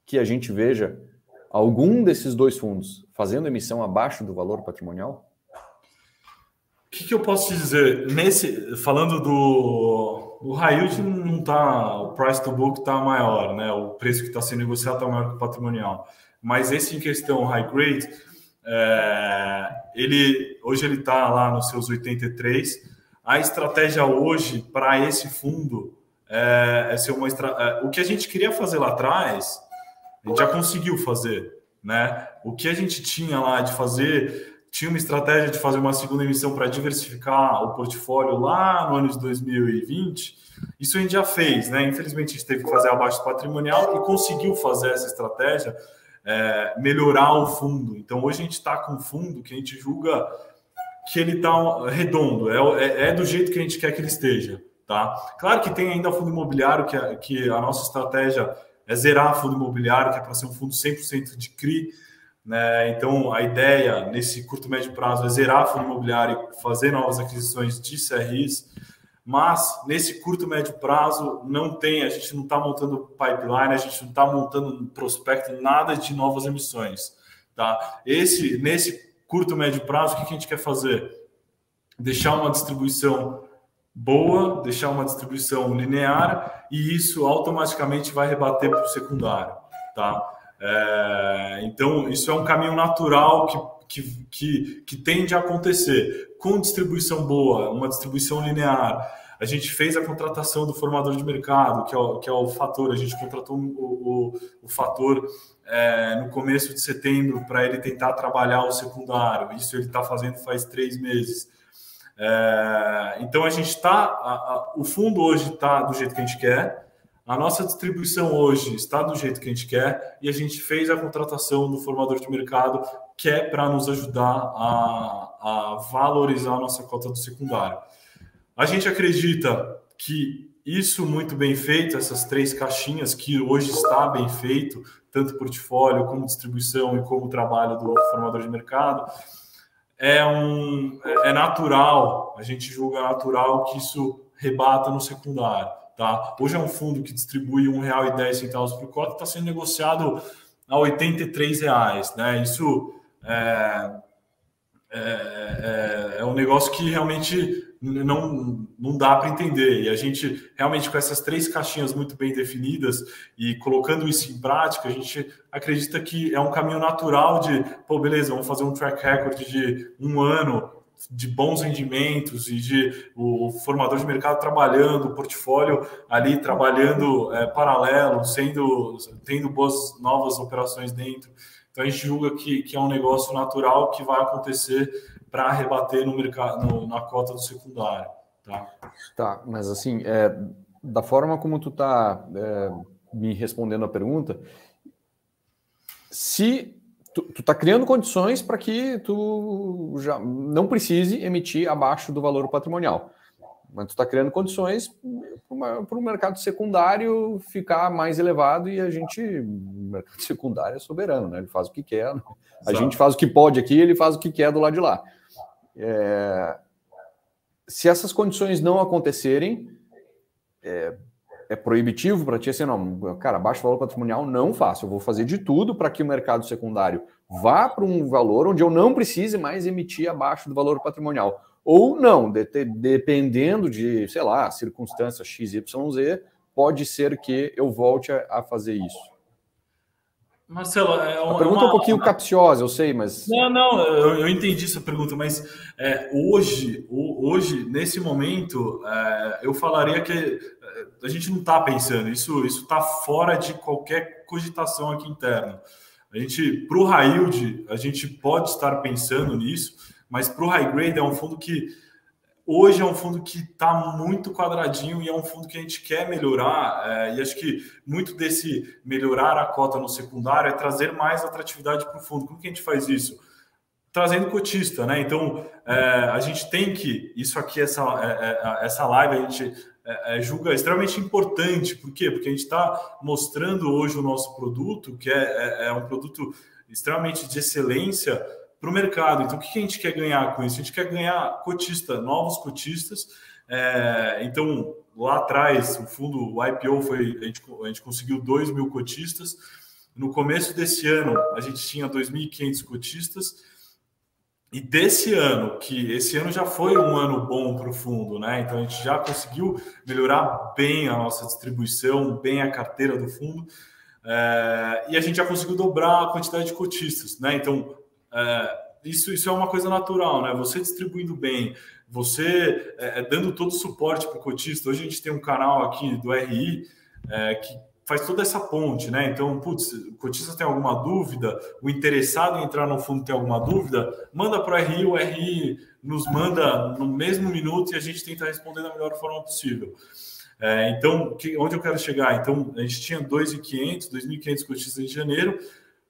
que a gente veja algum desses dois fundos fazendo emissão abaixo do valor patrimonial? O que, que, eu posso te dizer? Nesse, falando do o high yield não tá, o price to book está maior, né? O preço que está sendo negociado está maior que o patrimonial. Mas esse em questão high grade, é, ele hoje ele está lá nos seus 83. A estratégia hoje para esse fundo é, é ser uma. É, o que a gente queria fazer lá atrás, a gente já conseguiu fazer, né? O que a gente tinha lá de fazer, tinha uma estratégia de fazer uma segunda emissão para diversificar o portfólio lá no ano de 2020. Isso a gente já fez, né? Infelizmente a gente teve que fazer abaixo patrimonial e conseguiu fazer essa estratégia, é, melhorar o fundo. Então hoje a gente está com um fundo que a gente julga que ele está redondo, é, é, é, do jeito que a gente quer que ele esteja. Tá? Claro que tem ainda fundo imobiliário, que, que a nossa estratégia é zerar fundo imobiliário, que é para ser um fundo 100% de CRI. Né? Então, a ideia nesse curto médio prazo é zerar fundo imobiliário e fazer novas aquisições de CRIs. Mas nesse curto médio prazo não tem, a gente não está montando pipeline, a gente não está montando prospecto, nada de novas emissões. Tá? Esse, nesse curto médio prazo, o que a gente quer fazer? Deixar uma distribuição boa, deixar uma distribuição linear e isso automaticamente vai rebater para o secundário, tá? É, então, isso é um caminho natural que, que, que, que tende a acontecer. Com distribuição boa, uma distribuição linear, a gente fez a contratação do formador de mercado, que é o, que é o fator, a gente contratou o, o, o fator é, no começo de setembro para ele tentar trabalhar o secundário. Isso ele está fazendo faz três meses. É, então a gente está, o fundo hoje está do jeito que a gente quer, a nossa distribuição hoje está do jeito que a gente quer e a gente fez a contratação do formador de mercado que é para nos ajudar a, a valorizar a nossa cota do secundário. A gente acredita que isso muito bem feito, essas três caixinhas que hoje está bem feito, tanto portfólio como distribuição e como trabalho do formador de mercado, é um é natural, a gente julga natural que isso rebata no secundário, tá? Hoje é um fundo que distribui R$ 1,10 por cota, está sendo negociado a 83 reais, né? Isso é, é, é, é um negócio que realmente não, não dá para entender. E a gente, realmente, com essas três caixinhas muito bem definidas e colocando isso em prática, a gente acredita que é um caminho natural de, pô, beleza, vamos fazer um track record de um ano de bons rendimentos e de o, formador de mercado trabalhando, o portfólio ali trabalhando é, paralelo, sendo tendo boas novas operações dentro. Então a gente julga que, que é um negócio natural que vai acontecer para rebater no mercado, no, na cota do secundário. Tá, tá mas assim, é, da forma como tu está é, me respondendo a pergunta, se tu, está criando condições para que tu já não precise emitir abaixo do valor patrimonial. Mas tu está criando condições para o mercado secundário ficar mais elevado e a gente, o mercado secundário é soberano, né? Ele faz o que quer. Né? A gente faz o que pode aqui, ele faz o que quer do lado de lá. É, se essas condições não acontecerem, é, é proibitivo para ti assim, não, cara, baixo valor patrimonial não faço. Eu vou fazer de tudo para que o mercado secundário vá para um valor onde eu não precise mais emitir abaixo do valor patrimonial. Ou não, de, de, dependendo de, sei lá, circunstâncias XYZ, pode ser que eu volte a, a fazer isso. Marcelo, é uma, a pergunta é um pouquinho capciosa, eu sei, mas. Não, não, eu, eu entendi essa pergunta, mas é, hoje, hoje, nesse momento, é, eu falaria que a gente não está pensando, isso está fora de qualquer cogitação aqui interna. A gente, para o yield, a gente pode estar pensando nisso, mas para o high grade é um fundo que hoje é um fundo que está muito quadradinho e é um fundo que a gente quer melhorar. É, e acho que muito desse melhorar a cota no secundário é trazer mais atratividade para o fundo. Como que a gente faz isso? Trazendo cotista, né? Então é, a gente tem que isso aqui, essa, é, é essa live, a gente é, é, julga extremamente importante. Por quê? Porque a gente está mostrando hoje o nosso produto, que é um produto extremamente de excelência para o mercado. Então, o que a gente quer ganhar com isso? A gente quer ganhar cotista, novos cotistas. É, então, lá atrás, o fundo, o IPO, foi, a, gente, a gente conseguiu 2 mil cotistas. No começo desse ano, a gente tinha 2.500 cotistas. E desse ano, que esse ano já foi um ano bom para o fundo, né? Então a gente já conseguiu melhorar bem a nossa distribuição, bem a carteira do fundo, é, e a gente já conseguiu dobrar a quantidade de cotistas, né? Então é, isso, isso é uma coisa natural, né? Você distribuindo bem, você é, dando todo o suporte para o cotista. Hoje a gente tem um canal aqui do RI que faz toda essa ponte, né? Então, putz, o cotista tem alguma dúvida, o interessado em entrar no fundo tem alguma dúvida, manda para o RI, o RI nos manda no mesmo minuto e a gente tenta responder da melhor forma possível. É, então, que, onde eu quero chegar? Então, a gente tinha 2.500, 2.500 cotistas em janeiro.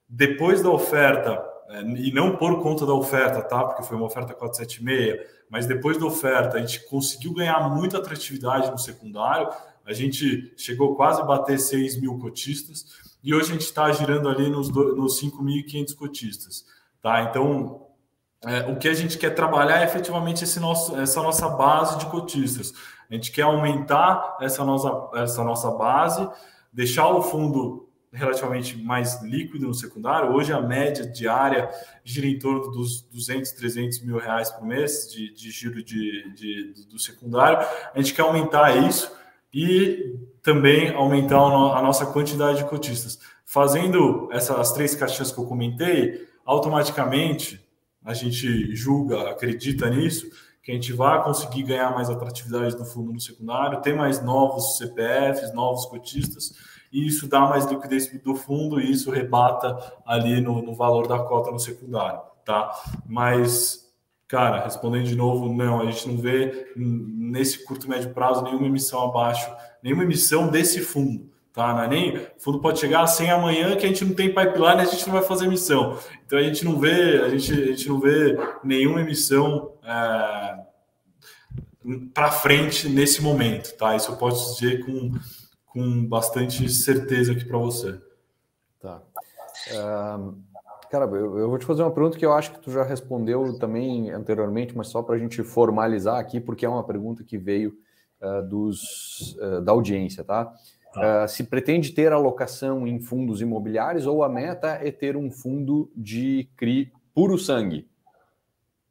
Depois da oferta, é, e não por conta da oferta, tá? Porque foi uma oferta 476, mas depois da oferta, a gente conseguiu ganhar muita atratividade no secundário. A gente chegou quase a bater 6 mil cotistas e hoje a gente está girando ali nos, nos 5.500 cotistas, tá? Então, é, o que a gente quer trabalhar é efetivamente esse nosso, essa nossa base de cotistas. A gente quer aumentar essa nossa, essa nossa base, deixar o fundo relativamente mais líquido no secundário. Hoje a média diária gira em torno dos 200, 300 mil reais por mês de, de giro de, de, do secundário. A gente quer aumentar isso e também aumentar a nossa quantidade de cotistas. Fazendo essas três caixinhas que eu comentei, automaticamente a gente julga, acredita nisso, que a gente vai conseguir ganhar mais atratividade do fundo no secundário, ter mais novos CPFs, novos cotistas, e isso dá mais liquidez do fundo e isso rebata ali no, no valor da cota no secundário, tá? Mas, cara, respondendo de novo, não, a gente não vê nesse curto médio prazo nenhuma emissão abaixo, nenhuma emissão desse fundo tá? Não é nem o fundo pode chegar 100 amanhã que a gente não tem pipeline, a gente não vai fazer emissão. Então a gente não vê, a gente, a gente não vê nenhuma emissão é, para frente nesse momento, tá? Isso eu posso dizer com, com bastante certeza aqui para você. Tá. Cara, eu, eu, vou te fazer uma pergunta que eu acho que tu já respondeu também anteriormente, mas só para a gente formalizar aqui, porque é uma pergunta que veio uh, dos, uh, da audiência, tá? Uh, se pretende ter alocação em fundos imobiliários ou a meta é ter um fundo de CRI puro sangue?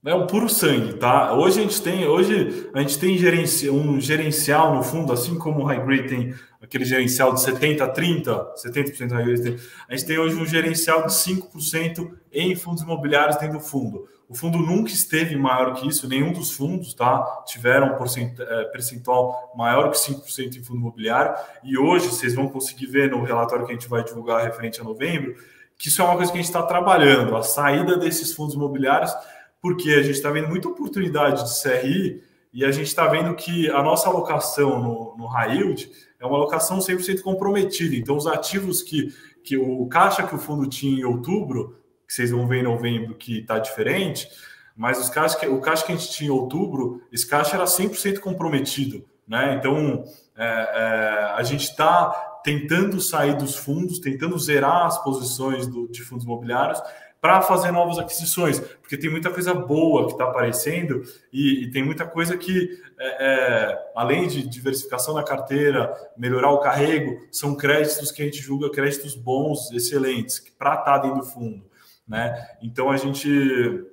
É o puro sangue, tá? Hoje a gente tem, hoje a gente tem gerenci, um gerencial no fundo, assim como o High Grade tem aquele gerencial de 70 a 30, 70% High Grade, a gente tem hoje um gerencial de 5% em fundos imobiliários dentro do fundo. O fundo nunca esteve maior que isso, nenhum dos fundos tá, tiveram um é, percentual maior que 5% em fundo imobiliário. E hoje vocês vão conseguir ver no relatório que a gente vai divulgar referente a novembro, que isso é uma coisa que a gente está trabalhando, a saída desses fundos imobiliários, porque a gente está vendo muita oportunidade de CRI e a gente está vendo que a nossa alocação no, no high yield é uma alocação 100% comprometida. Então, os ativos que, que o caixa que o fundo tinha em outubro que vocês vão ver em novembro que está diferente, mas os caixas que, o caixa que a gente tinha em outubro, esse caixa era 100% comprometido. Né? Então, é, é, a gente está tentando sair dos fundos, tentando zerar as posições do, de fundos imobiliários para fazer novas aquisições, porque tem muita coisa boa que está aparecendo e, e, tem muita coisa que, é, é, além de diversificação da carteira, melhorar o carrego, são créditos que a gente julga créditos bons, excelentes, para estar tá dentro do fundo né? Então a gente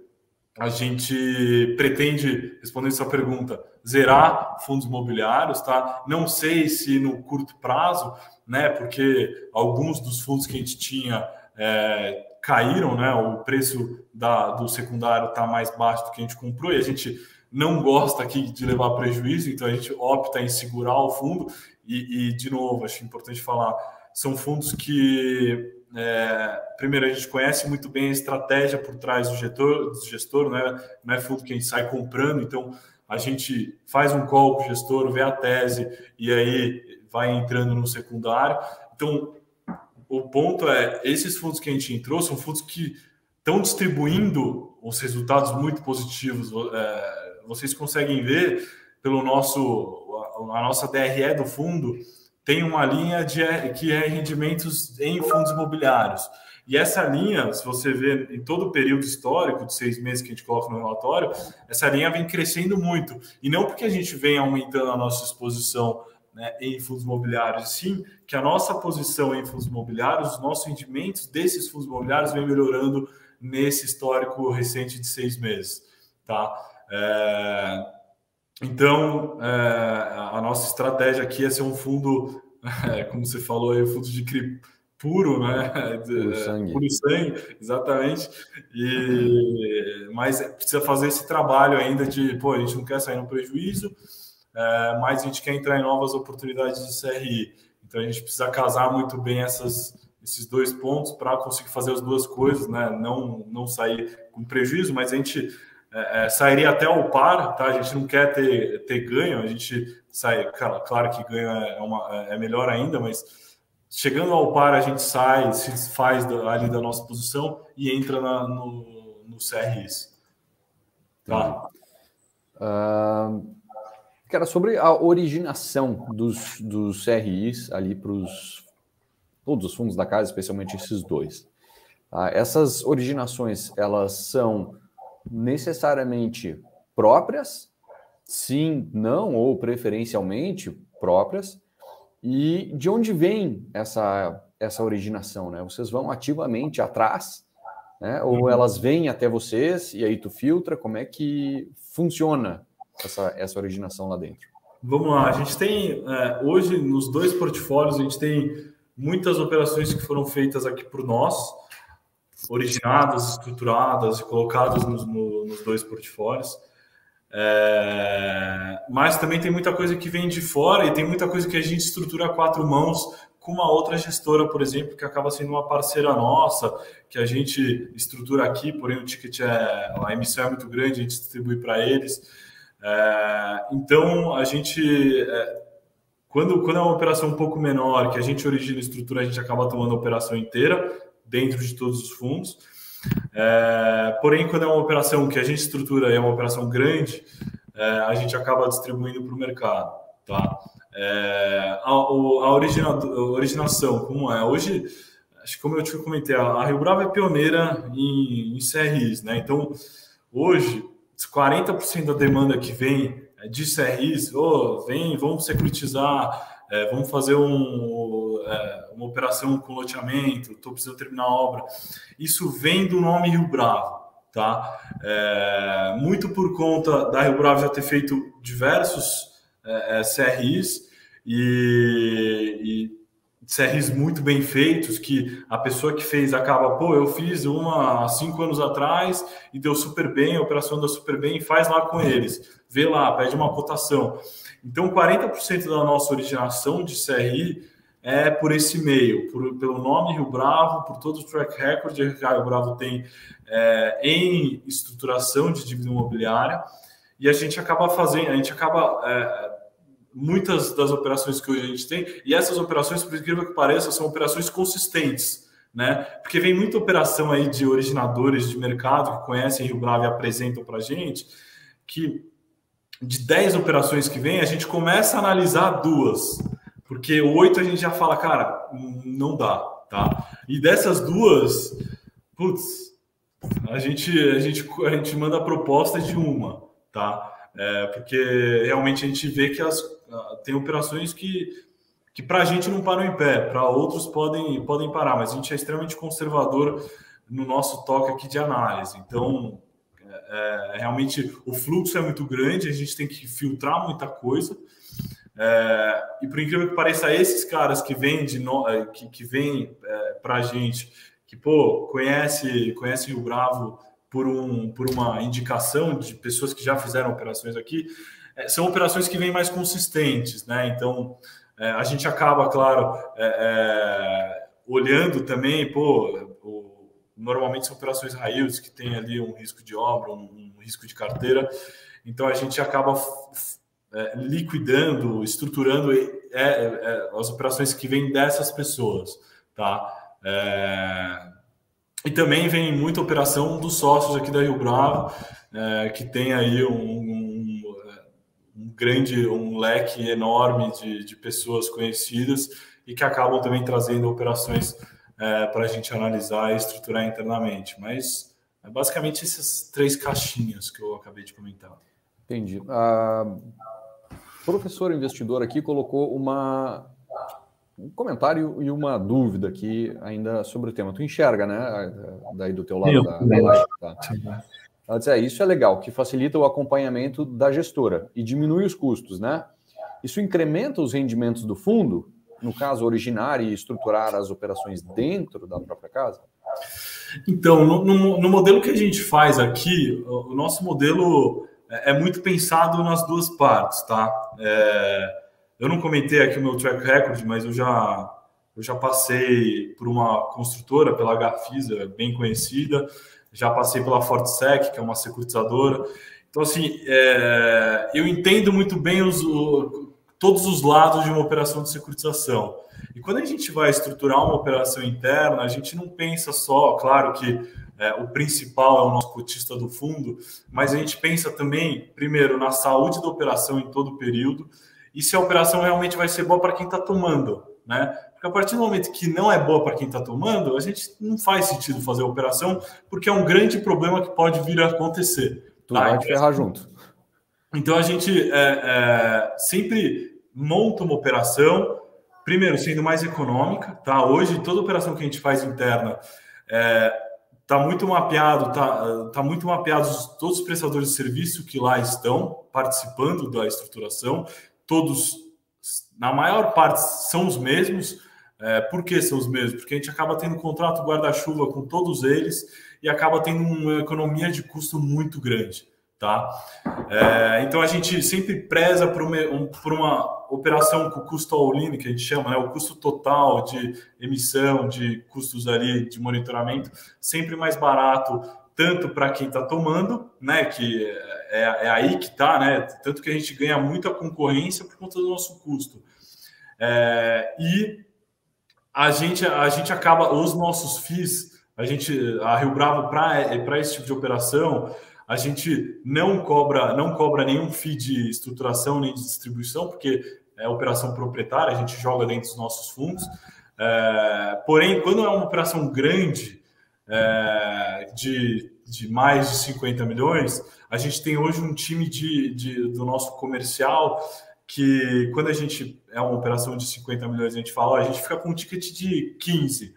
a gente pretende, respondendo sua pergunta, zerar fundos imobiliários, tá? Não sei se no curto prazo, né? Porque alguns dos fundos que a gente tinha é, caíram, né? O preço da, do secundário está mais baixo do que a gente comprou e a gente não gosta aqui de levar prejuízo, então a gente opta em segurar o fundo e, e de novo, acho importante falar, são fundos que é, primeiro, a gente conhece muito bem a estratégia por trás do gestor, do gestor né? não é fundo que a gente sai comprando, então a gente faz um call com o gestor, vê a tese e aí vai entrando no secundário. Então, o ponto é, esses fundos que a gente entrou são fundos que estão distribuindo os resultados muito positivos. É, vocês conseguem ver pelo nosso a nossa DRE do fundo tem uma linha de, que é rendimentos em fundos imobiliários. E essa linha, se você ver em todo o período histórico de seis meses que a gente coloca no relatório, essa linha vem crescendo muito. E não porque a gente vem aumentando a nossa exposição né, em fundos imobiliários, sim que a nossa posição em fundos imobiliários, os nossos rendimentos desses fundos imobiliários vem melhorando nesse histórico recente de seis meses. Tá? É... Então, é, a nossa estratégia aqui é ser um fundo, é, como você falou aí, um fundo de CRI puro, né? Puro sangue. Puro sangue, exatamente. E, mas precisa fazer esse trabalho ainda de, pô, a gente não quer sair no prejuízo, é, a gente quer entrar em novas oportunidades de CRI. Então a gente precisa casar muito bem essas, esses dois pontos para conseguir fazer as duas coisas, né? Não, não sair com prejuízo, mas a gente é, é, sairia até o par, tá? A gente não quer ter, ter ganho, a gente sai, claro que ganho é, uma, é melhor ainda, mas chegando ao par a gente sai, se faz ali da nossa posição e entra na, no, no CRIs. Tá? Uh, cara, sobre a originação dos, dos CRIs ali para os todos os fundos da casa, especialmente esses dois. Tá? Essas originações, elas são necessariamente próprias, sim, não, ou preferencialmente próprias, e de onde vem essa, essa originação, né? Vocês vão ativamente atrás, né? Ou uhum. elas vêm até vocês e aí tu filtra, como é que funciona essa, essa originação lá dentro? Vamos lá, a gente tem, é, hoje, nos dois portfólios, a gente tem muitas operações que foram feitas aqui por nós, originadas, estruturadas e colocadas nos, no, nos dois portfólios. É, mas também tem muita coisa que vem de fora e tem muita coisa que a gente estrutura a quatro mãos com uma outra gestora, por exemplo, que acaba sendo uma parceira nossa, que a gente estrutura aqui, porém o ticket é a emissão é muito grande, a gente distribui para eles. É, então a gente é, quando, quando é uma operação um pouco menor, que a gente origina estrutura, a gente acaba tomando a operação inteira dentro de todos os fundos. É, porém, quando é uma operação que a gente estrutura e é uma operação grande, é, a gente acaba distribuindo para o mercado. Tá? É, a, a, origina, originação, como é? Hoje, acho que como eu te comentei, a, Rio Bravo é pioneira em, em CRIs. Né? Então, hoje, 40% da demanda que vem de CRIs, oh, vem, vamos securitizar, é, vamos fazer um, é, uma operação com loteamento, estou precisando terminar a obra. Isso vem do nome Rio Bravo, tá? É, muito por conta da Rio Bravo já ter feito diversos é, é, CRIs e, e CRs muito bem feitos, que a pessoa que fez acaba, pô, eu fiz uma há cinco anos atrás e deu super bem, a operação deu super bem, faz lá com eles, vê lá, pede uma cotação. Então, 40% da nossa originação de CRI é por esse meio, por, pelo nome Rio Bravo, por todo o track record que Rio Bravo tem é, em estruturação de dívida imobiliária, e a gente acaba fazendo, a gente acaba é, muitas das operações que hoje a gente tem, e essas operações, por incrível que pareça, são operações consistentes, né? Porque vem muita operação aí de originadores de mercado que conhecem Rio Bravo e apresentam para a gente, que de 10 operações que vem, a gente começa a analisar duas, porque oito a gente já fala, cara, não dá, tá? E dessas duas, putz, a gente, a gente, a gente manda a proposta de uma, tá? É, porque realmente a gente vê que as, tem operações que, que para a gente não param em pé, para outros podem, podem parar, mas a gente é extremamente conservador no nosso toque aqui de análise. Então, é, é, realmente o fluxo é muito grande, a gente tem que filtrar muita coisa. É, e por incrível que pareça, esses caras que vêm de no, é, que, que vêm é, para a gente, que pô, conhece, conhece o Bravo por, um, por uma indicação de pessoas que já fizeram operações aqui, são operações que vêm mais consistentes, né? Então, é, a gente acaba, claro, é, é olhando também, pô, o, normalmente são operações raízes que tem ali um risco de obra, um, um risco de carteira, então a gente acaba é, liquidando, estruturando as operações que vêm dessas pessoas, tá? E também vem muita operação dos sócios aqui da Rio Bravo, é, que tem aí um, um, grande, um leque enorme de, de pessoas conhecidas e que acabam também trazendo operações é, para a gente analisar e estruturar internamente. Mas é basicamente essas três caixinhas que eu acabei de comentar. Entendi. A professora investidor aqui colocou uma um comentário e uma dúvida aqui ainda sobre o tema. Tu enxerga, né? Daí do teu lado eu, da, da live. Tá. Ela diz, é, isso é legal, que facilita o acompanhamento da gestora e diminui os custos, né? Isso incrementa os rendimentos do fundo, no caso, originar e estruturar as operações dentro da própria casa? Então, no, no, no modelo que a gente faz aqui, o, nosso modelo é, é muito pensado nas duas partes, tá? É, eu não comentei aqui o meu track record, mas eu já, eu já passei por uma construtora, pela Gafisa, bem conhecida, já passei pela Fortsec, que é uma securitizadora. Então, assim, é, eu entendo muito bem os, o, todos os lados de uma operação de securitização. E quando a gente vai estruturar uma operação interna, a gente não pensa só, claro que é, o principal é o nosso cotista do fundo, mas a gente pensa também, primeiro, na saúde da operação em todo o período e se a operação realmente vai ser boa para quem está tomando, né? Porque a partir do momento que não é boa para quem está tomando, a gente não faz sentido fazer a operação, porque é um grande problema que pode vir a acontecer. Tu tá? vai te ferrar junto. Então a gente é, é, sempre monta uma operação, primeiro sendo mais econômica, tá? Hoje toda operação que a gente faz interna é, tá muito mapeado, tá, tá muito mapeado todos os prestadores de serviço que lá estão participando da estruturação, todos, na maior parte, são os mesmos. É, por que são os mesmos? Porque a gente acaba tendo contrato guarda-chuva com todos eles e acaba tendo uma economia de custo muito grande. Tá? É, então a gente sempre preza por uma, um, por uma operação com custo all-in, que a gente chama, né? o custo total de emissão, de custos ali de monitoramento, sempre mais barato, tanto para quem está tomando, né? Que é, é aí que está, né? Tanto que a gente ganha muita concorrência por conta do nosso custo. É, e a gente, a gente acaba, os nossos FIIs, a gente, a Rio Bravo, para esse tipo de operação, a gente não cobra, não cobra nenhum FII de estruturação nem de distribuição, porque é operação proprietária, a gente joga dentro dos nossos fundos. É, porém, quando é uma operação grande, é, de, de mais de 50 milhões, a gente tem hoje um time de, de, do nosso comercial que, quando a gente é uma operação de 50 milhões, a gente fala, a gente fica com um ticket de 15,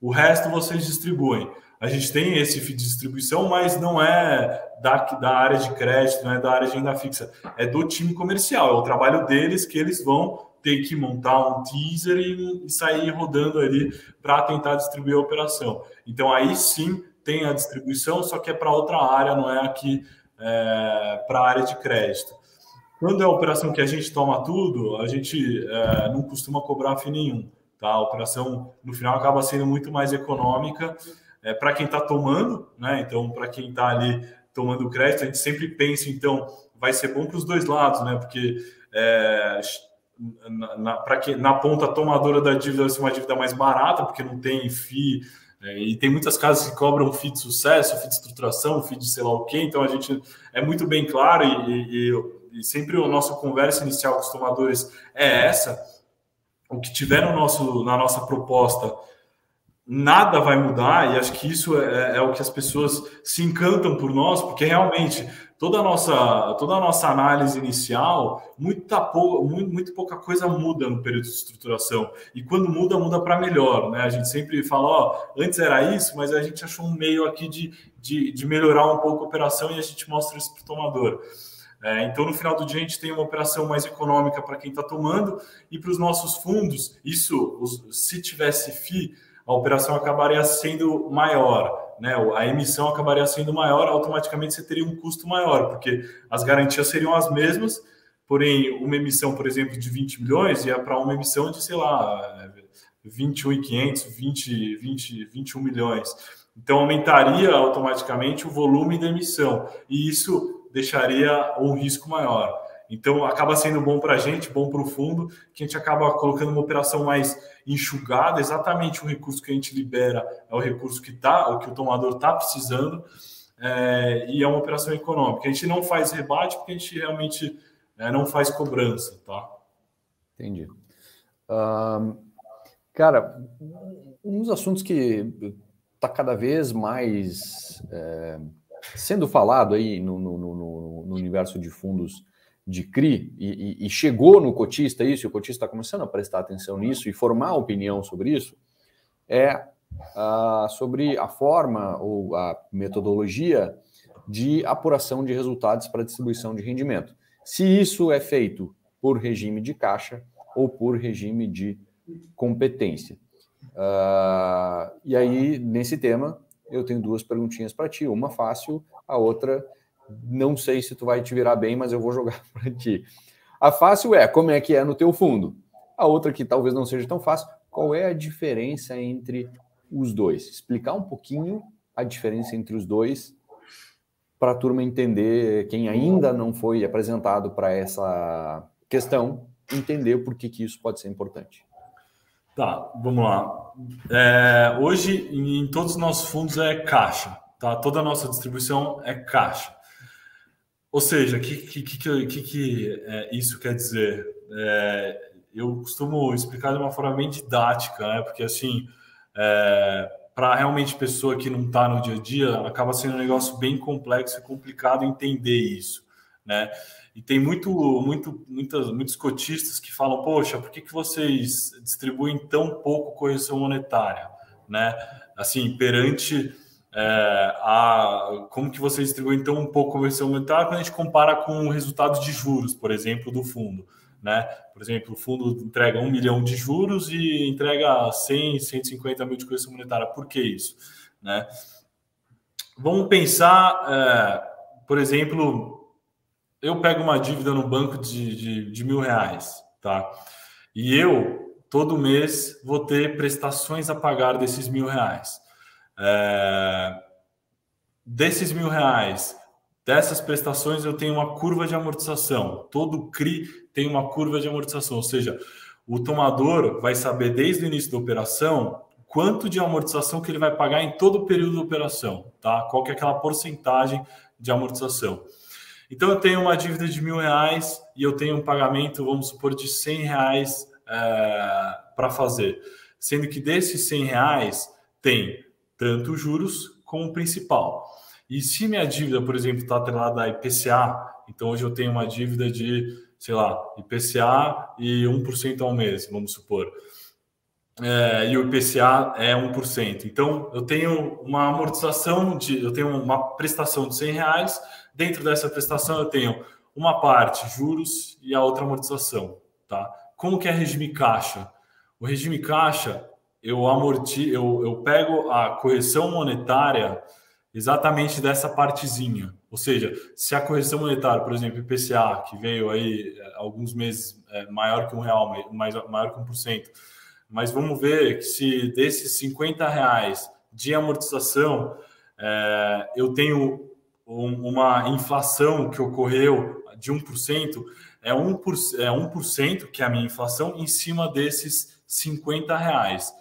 o resto vocês distribuem. A gente tem esse fee de distribuição, mas não é da, da área de crédito, não é da área de renda fixa, é do time comercial, é o trabalho deles que eles vão ter que montar um teaser e, e sair rodando ali para tentar distribuir a operação. Então aí sim tem a distribuição, só que é para outra área, não é aqui é, para a área de crédito. Quando é a operação que a gente toma tudo, a gente é, não costuma cobrar FII nenhum. Tá? A operação, no final, acaba sendo muito mais econômica é, para quem está tomando, né? Então, para quem está ali tomando crédito, a gente sempre pensa, então, vai ser bom para os dois lados, né? Porque é, na, na, que, na ponta tomadora da dívida vai ser uma dívida mais barata, porque não tem FII, é, e tem muitas casas que cobram FII de sucesso, FII de estruturação, FII de sei lá o quê, então a gente é muito bem claro e, e, e sempre a nossa conversa inicial com os tomadores é essa, o que tiver no nosso, na nossa proposta nada vai mudar, e acho que isso é, é, o que as pessoas se encantam por nós, porque realmente toda a nossa, toda a nossa análise inicial, muita muito, muito pouca coisa muda no período de estruturação. E quando muda, muda para melhor. Né? A gente sempre fala, ó, antes era isso, mas a gente achou um meio aqui de, de, de melhorar um pouco a operação e a gente mostra isso para o tomador. É, então, no final do dia, a gente tem uma operação mais econômica para quem está tomando e para os nossos fundos, isso, os, se tivesse FII, a operação acabaria sendo maior, né? A emissão acabaria sendo maior, automaticamente você teria um custo maior, porque as garantias seriam as mesmas, porém, uma emissão, por exemplo, de 20 milhões ia para uma emissão de, sei lá, 21,500, 20, 20, 21 milhões. Então, aumentaria automaticamente o volume da emissão, e isso deixaria um risco maior. Então, acaba sendo bom para a gente, bom para o fundo, que a gente acaba colocando uma operação mais enxugada, exatamente o recurso que a gente libera é o recurso que tá, o que o tomador está precisando, é, e é uma operação econômica. A gente não faz rebate porque a gente realmente é, não faz cobrança, tá? Entendi. Um, cara, um dos assuntos que está cada vez mais é, sendo falado aí no, no, no, no universo de fundos de CRI e, e, chegou no cotista isso, e o cotista está começando a prestar atenção nisso e formar opinião sobre isso, é sobre a forma ou a metodologia de apuração de resultados para distribuição de rendimento. Se isso é feito por regime de caixa ou por regime de competência. Uh, e aí, nesse tema, eu tenho duas perguntinhas para ti, uma fácil, a outra não sei se tu vai te virar bem, mas eu vou jogar para ti. A fácil é como é que é no teu fundo. A outra que talvez não seja tão fácil, qual é a diferença entre os dois? Explicar um pouquinho a diferença entre os dois para a turma entender, quem ainda não foi apresentado para essa questão, entender por que, que isso pode ser importante. Tá, vamos lá. É, hoje, em todos os nossos fundos é caixa, tá? Toda a nossa distribuição é caixa. Ou seja, o que, que, que, que, que é, isso quer dizer? É, eu costumo explicar de uma forma bem didática, né? Porque assim, é, para realmente pessoa que não está no dia a dia, acaba sendo um negócio bem complexo e complicado entender isso, né? E tem muito, muito, muitas, muitos cotistas que falam, poxa, por que, que vocês distribuem tão pouco correção monetária, né? Assim, perante é, a como que vocês distribuem tão pouco correção monetária quando a gente compara com o resultado de juros, por exemplo, do fundo. Né? Por exemplo, o fundo entrega um milhão de juros e entrega 100, 150 mil de correção monetária. Por que isso? Né? Vamos pensar, é, por exemplo, eu pego uma dívida no banco de, de, de mil reais, tá? E eu, todo mês, vou ter prestações a pagar desses mil reais. É, desses mil reais, dessas prestações, eu tenho uma curva de amortização. Todo CRI tem uma curva de amortização, ou seja, o tomador vai saber desde o início da operação quanto de amortização que ele vai pagar em todo o período da operação, tá? Qual que é aquela porcentagem de amortização. Então eu tenho uma dívida de mil reais e eu tenho um pagamento, vamos supor, de cem reais é, para fazer, sendo que desses cem reais tem tanto juros como principal. E se minha dívida, por exemplo, está atrelada a IPCA, então hoje eu tenho uma dívida de sei lá, IPCA e 1% ao mês, vamos supor. É, e o IPCA é 1%. Então, eu tenho uma amortização de, eu tenho uma prestação de 100 reais. Dentro dessa prestação, eu tenho uma parte juros e a outra amortização, tá? Como que é regime caixa? O regime caixa, eu amorti, eu, eu pego a correção monetária exatamente dessa partezinha. Ou seja, se a correção monetária, por exemplo, IPCA, que veio aí é, alguns meses é, maior que um real, mais, maior que um por cento, mas vamos ver que se desses 50 reais de amortização, é, eu tenho uma inflação que ocorreu de 1%, é 1%, é 1% que é a minha inflação em cima desses 50 reais.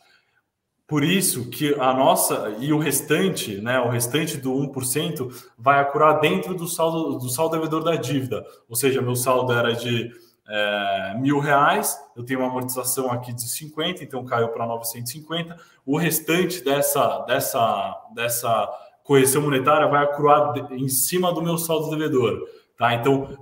Por isso que a nossa e o restante, né, o restante do 1% vai acurar dentro do saldo do saldo devedor da dívida. Ou seja, meu saldo era de é, mil reais, eu tenho uma amortização aqui de 50, então caiu para 950. O restante dessa, dessa, dessa correção monetária vai acurar em cima do meu saldo devedor. Tá? Então,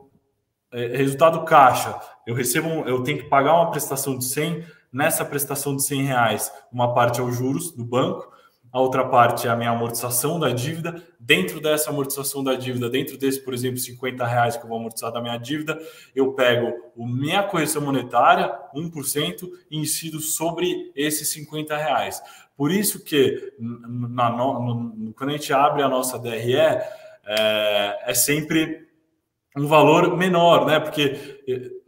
é, resultado caixa, eu recebo, eu tenho que pagar uma prestação de 100 Nessa prestação de 100 reais, uma parte é os juros do banco, a outra parte é a minha amortização da dívida. Dentro dessa amortização da dívida, dentro desse, por exemplo, 50 reais que eu vou amortizar da minha dívida, eu pego a minha correção monetária, 1%, e incido sobre esses 50 reais. Por isso que na, no, quando a gente abre a nossa DRE, é, é sempre um valor menor, né? Porque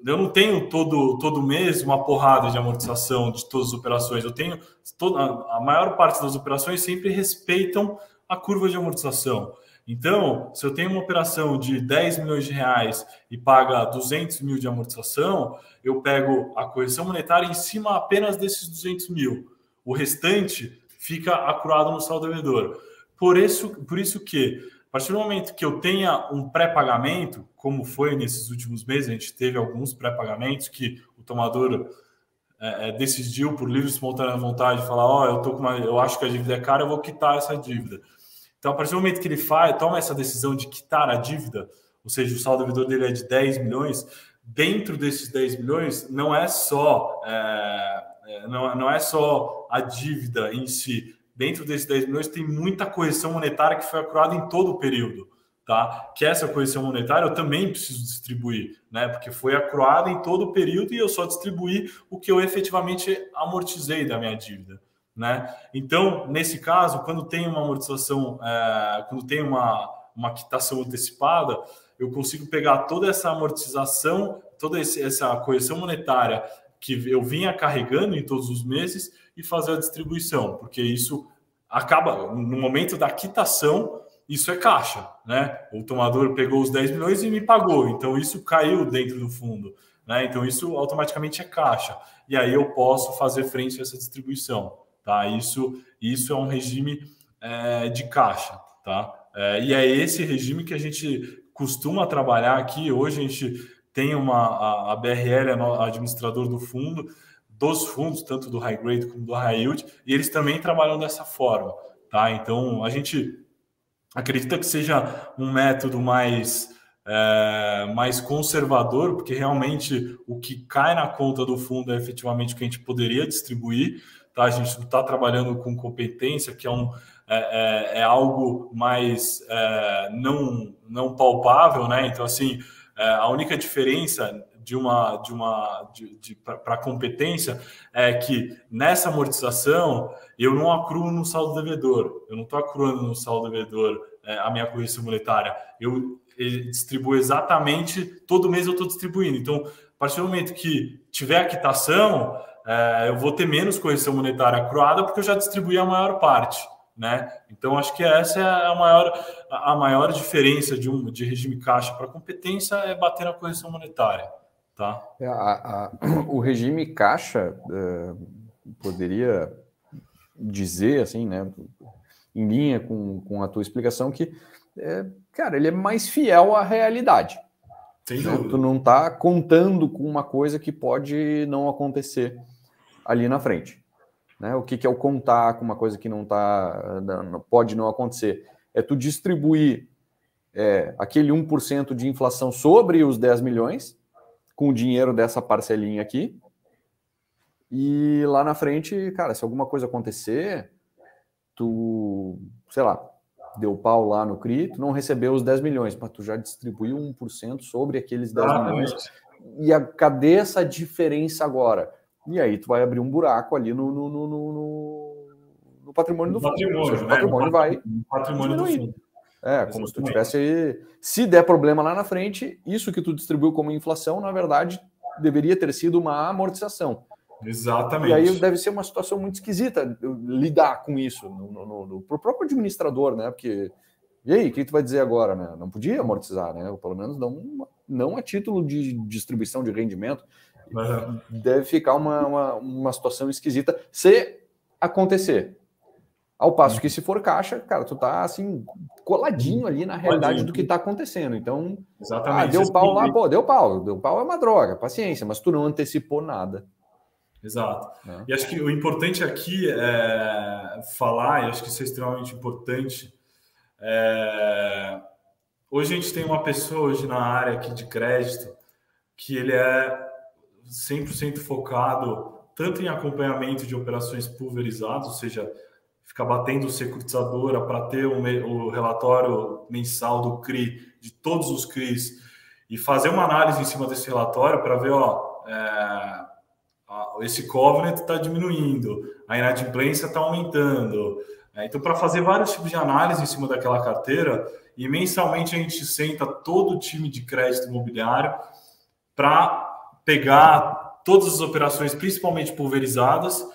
eu não tenho todo, todo mês uma porrada de amortização de todas as operações. Eu tenho toda, a maior parte das operações sempre respeitam a curva de amortização. Então, se eu tenho uma operação de 10 milhões de reais e paga 200 mil de amortização, eu pego a correção monetária em cima apenas desses 200 mil. O restante fica acurado no saldo devedor. Por isso, por isso que partir do momento que eu tenha um pré-pagamento, como foi nesses últimos meses, a gente teve alguns pré-pagamentos que o tomador é, é, decidiu por livre e espontânea vontade falar, ó, oh, eu tô com uma, eu acho que a dívida é cara, eu vou quitar essa dívida. Então, a partir do momento que ele faz, toma essa decisão de quitar a dívida, ou seja, o saldo devedor dele é de 10 milhões, dentro desses 10 milhões não é só é, não, não é só a dívida em si, dentro desses 10 milhões tem muita correção monetária que foi acurada em todo o período, tá? Que essa correção monetária eu também preciso distribuir, né? Porque foi acruada em todo o período e eu só distribuí o que eu efetivamente amortizei da minha dívida, né? Então, nesse caso, quando tem uma amortização, é, quando tem uma, uma quitação antecipada, eu consigo pegar toda essa amortização toda essa correção monetária que eu vinha carregando em todos os meses e fazer a distribuição, porque isso acaba no momento da quitação, isso é caixa, né? O tomador pegou os 10 milhões e me pagou, então isso caiu dentro do fundo, né? Então isso automaticamente é caixa. E aí eu posso fazer frente a essa distribuição, tá? Isso isso é um regime é, de caixa, tá? É, e é esse regime que a gente costuma trabalhar aqui. Hoje a gente tem uma a, a BRL, é administrador do fundo, dos fundos, tanto do high grade como do high yield, e eles também trabalham dessa forma, tá? Então a gente acredita que seja um método mais é, mais conservador, porque realmente o que cai na conta do fundo é efetivamente o que a gente poderia distribuir, tá? A gente está trabalhando com competência, que é um é, é, é algo mais é, não não palpável, né? Então assim é, a única diferença de uma de uma de, de para competência é que nessa amortização eu não acruo no saldo devedor, eu não estou acruando no saldo devedor é, a minha correção monetária, eu, distribuo exatamente todo mês eu estou distribuindo. Então, a partir do momento que tiver a quitação, é, eu vou ter menos correção monetária acruada porque eu já distribuí a maior parte. Né? Então acho que essa é a maior, a maior diferença de um de regime caixa para competência é bater na correção monetária. Tá. É, a, a, o regime caixa é, poderia dizer, assim, né, em linha com, com a tua explicação, que, é, cara, ele é mais fiel à realidade. Né? Tu não está contando com uma coisa que pode não acontecer ali na frente. Né? O que, que é o contar com uma coisa que não tá, não, pode não acontecer? É tu distribuir é, aquele 1% de inflação sobre os 10 milhões com o dinheiro dessa parcelinha aqui. E lá na frente, cara, se alguma coisa acontecer, tu, sei lá, deu pau lá no CRI, tu não recebeu os 10 milhões, mas tu já distribuiu 1% sobre aqueles 10 ah, milhões. E a, cadê essa diferença agora? E aí tu vai abrir um buraco ali no, no, no, no, no patrimônio do patrimônio, fundo. Seja, né? O patrimônio vai. patrimônio do fundo. É, Exatamente. como se tu tivesse. Se der problema lá na frente, isso que tu distribuiu como inflação, na verdade, deveria ter sido uma amortização. Exatamente. E aí deve ser uma situação muito esquisita lidar com isso no, pro próprio administrador, né? Porque. E aí, o que tu vai dizer agora, né? Não podia amortizar, né? Ou pelo menos não, não a título de distribuição de rendimento. Uhum. Deve ficar uma, uma, uma situação esquisita se acontecer. Ao passo que se for caixa, cara, tu tá assim, coladinho ali na realidade do que tá acontecendo. Então, Exatamente. Ah, deu pau lá, pô, deu pau. Deu pau é uma droga, paciência, mas tu não antecipou nada. Exato. É. E acho que o importante aqui é falar, e acho que isso é extremamente importante. É... Hoje a gente tem uma pessoa hoje na área aqui de crédito que ele é 100% focado tanto em acompanhamento de operações pulverizadas, ou seja, ficar batendo securitizadora para ter o, o, relatório mensal do CRI, de todos os CRIs, e fazer uma análise em cima desse relatório para ver, ó, é, esse covenant está diminuindo, a inadimplência está aumentando. É, então, para fazer vários tipos de análise em cima daquela carteira, e mensalmente a gente senta todo o time de crédito imobiliário para pegar todas as operações, principalmente pulverizadas,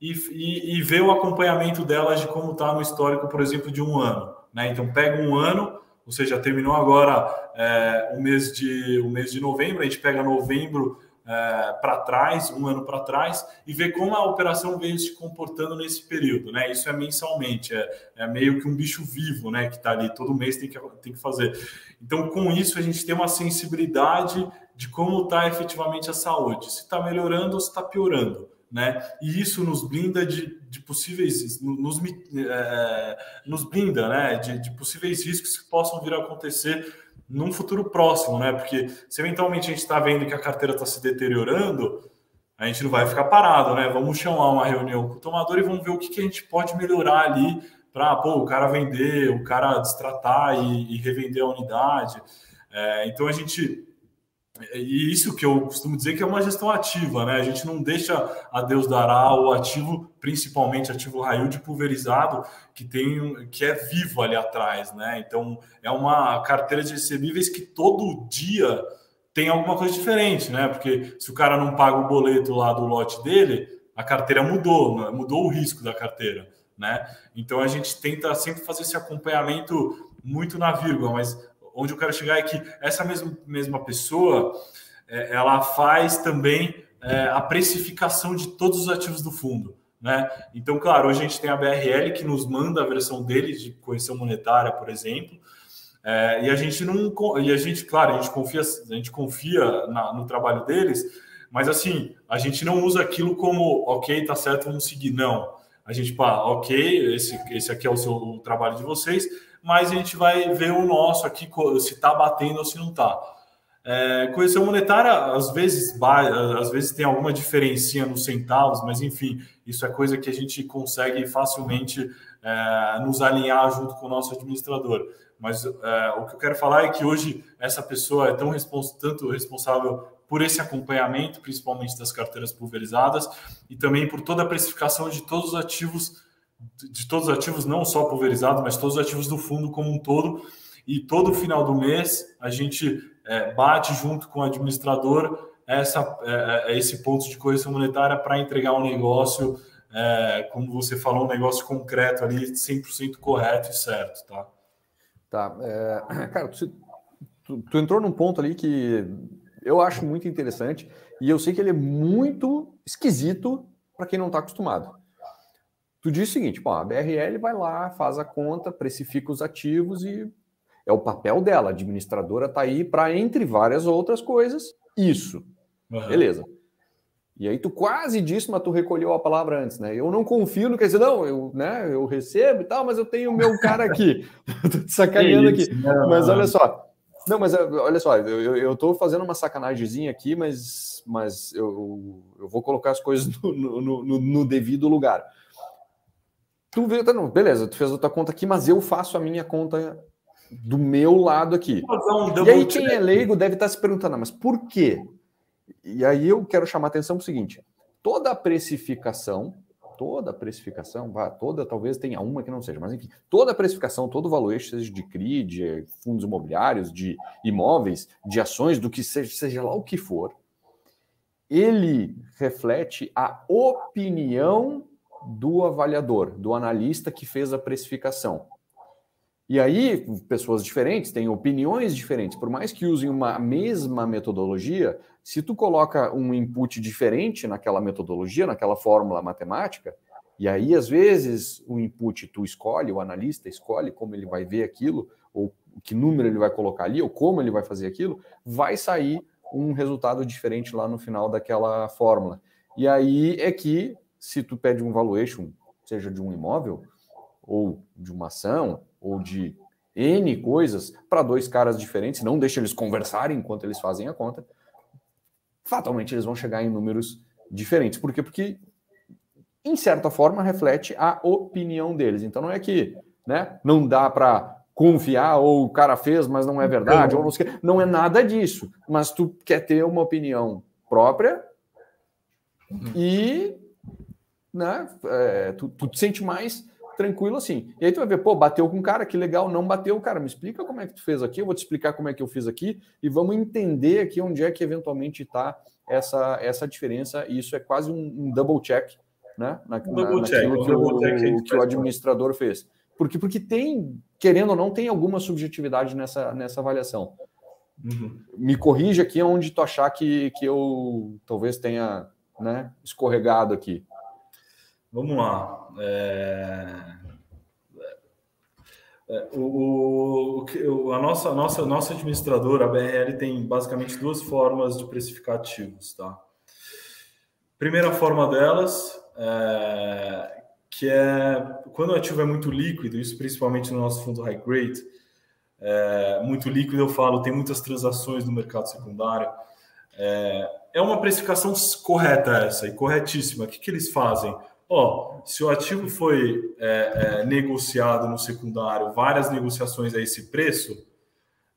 e, e, e ver o acompanhamento delas de como está no histórico, por exemplo, de um ano. Né? Então, pega um ano, ou seja, terminou agora é, o, mês de, o mês de novembro, a gente pega novembro é, para trás, um ano para trás, e ver como a operação veio se comportando nesse período. Né? Isso é mensalmente, é, é meio que um bicho vivo né, que está ali, todo mês tem que, tem que fazer. Então, com isso, a gente tem uma sensibilidade de como está efetivamente a saúde, se está melhorando ou se está piorando né? E isso nos blinda de, de possíveis, nos, é, nos blinda, né? De, de, possíveis riscos que possam vir a acontecer num futuro próximo, né? Porque se eventualmente a gente está vendo que a carteira está se deteriorando, a gente não vai ficar parado, né? Vamos chamar uma reunião com o tomador e vamos ver o que, que a gente pode melhorar ali para, o cara vender, o cara destratar e, e revender a unidade. É, então a gente e isso que eu costumo dizer que é uma gestão ativa, né? A gente não deixa a Deus dará o ativo, principalmente ativo raio de pulverizado, que tem que é vivo ali atrás, né? Então é uma carteira de recebíveis que todo dia tem alguma coisa diferente, né? Porque se o cara não paga o boleto lá do lote dele, a carteira mudou, né? mudou o risco da carteira, né? Então a gente tenta sempre fazer esse acompanhamento muito na vírgula, mas onde eu quero chegar é que essa mesma, mesma pessoa é, ela faz também é, a precificação de todos os ativos do fundo. Né? Então, claro, hoje a gente tem a BRL que nos manda a versão deles de correção monetária, por exemplo, é, e a gente não e a gente, claro, a gente confia, a gente confia na, no trabalho deles, mas assim, a gente não usa aquilo como ok, tá certo, vamos seguir. Não. A gente, pá, ok, esse, esse aqui é o seu o trabalho de vocês, mas a gente vai ver o nosso aqui se está batendo ou se não está. É, correção monetária, às vezes, às vezes tem alguma diferença nos centavos, mas enfim, isso é coisa que a gente consegue facilmente é, nos alinhar junto com o nosso administrador. Mas é, o que eu quero falar é que hoje essa pessoa é tão respons tanto responsável por esse acompanhamento, principalmente das carteiras pulverizadas, e também por toda a precificação de todos os ativos, de todos os ativos, não só pulverizados, mas todos os ativos do fundo como um todo. E todo final do mês a gente é, bate junto com o administrador essa, é, é esse ponto de correção monetária para entregar um negócio, é, como você falou, um negócio concreto ali, 100% correto e certo, tá? Tá. É, cara, tu, tu, tu entrou num ponto ali que eu acho muito interessante e eu sei que ele é muito esquisito para quem não está acostumado. Tu diz o seguinte, pô, a BRL vai lá, faz a conta, precifica os ativos e é o papel dela. A administradora está aí para, entre várias outras coisas, isso. Uhum. Beleza. E aí tu quase disse, mas tu recolheu a palavra antes, né? Eu não confio no que dizer, não, eu, né, eu recebo e tal, mas eu tenho o meu cara aqui. tô te sacaneando aqui. Mas olha só, não, mas olha só, eu, eu tô fazendo uma sacanagemzinha aqui, mas, mas eu, eu vou colocar as coisas no, no, no, no devido lugar. Tu vê, tá, não, beleza, tu fez a tua conta aqui, mas eu faço a minha conta do meu lado aqui. Um e aí quem é leigo deve estar se perguntando, ah, mas por quê? E aí eu quero chamar a atenção para o seguinte, toda a precificação toda a precificação, vá, toda, talvez tenha uma que não seja, mas enfim, toda a precificação, todo o valuation, seja de CRI, de fundos imobiliários, de imóveis, de ações, do que seja, seja lá o que for, ele reflete a opinião do avaliador, do analista que fez a precificação. E aí, pessoas diferentes têm opiniões diferentes. Por mais que usem uma mesma metodologia, se tu coloca um input diferente naquela metodologia, naquela fórmula matemática, e aí, às vezes, o input tu escolhe, o analista escolhe como ele vai ver aquilo, ou que número ele vai colocar ali, ou como ele vai fazer aquilo, vai sair um resultado diferente lá no final daquela fórmula. E aí é que, se tu pede um valuation, seja de um imóvel, ou de uma ação, ou de N coisas para dois caras diferentes, não deixa eles conversarem enquanto eles fazem a conta, fatalmente eles vão chegar em números diferentes. Por quê? Porque, em certa forma, reflete a opinião deles. Então não é que né, não dá para confiar ou o cara fez, mas não é verdade, ou não, sei, não é nada disso. Mas tu quer ter uma opinião própria e né, é, tu, tu te sente mais tranquilo assim. E aí tu vai ver, pô, bateu com o cara, que legal, não bateu, cara, me explica como é que tu fez aqui, eu vou te explicar como é que eu fiz aqui e vamos entender aqui onde é que eventualmente está essa, essa diferença. E isso é quase um, um double check, né? Na, um double na, check, naquilo que, o, check que o administrador fez. Porque, porque tem, querendo ou não, tem alguma subjetividade nessa, nessa avaliação. Uhum. Me corrija aqui onde tu achar que, que eu talvez tenha né, escorregado aqui. Vamos lá. É... É, o, o, a nossa, nossa, nossa administradora, a BRL, tem basicamente duas formas de precificar ativos. Tá? Primeira forma delas, é, que é quando o ativo é muito líquido, isso principalmente no nosso fundo high grade, é, muito líquido, eu falo, tem muitas transações no mercado secundário. É, é uma precificação correta essa e corretíssima. O que, que eles fazem? Ó, se o ativo foi é, é, negociado no secundário, várias negociações a esse preço,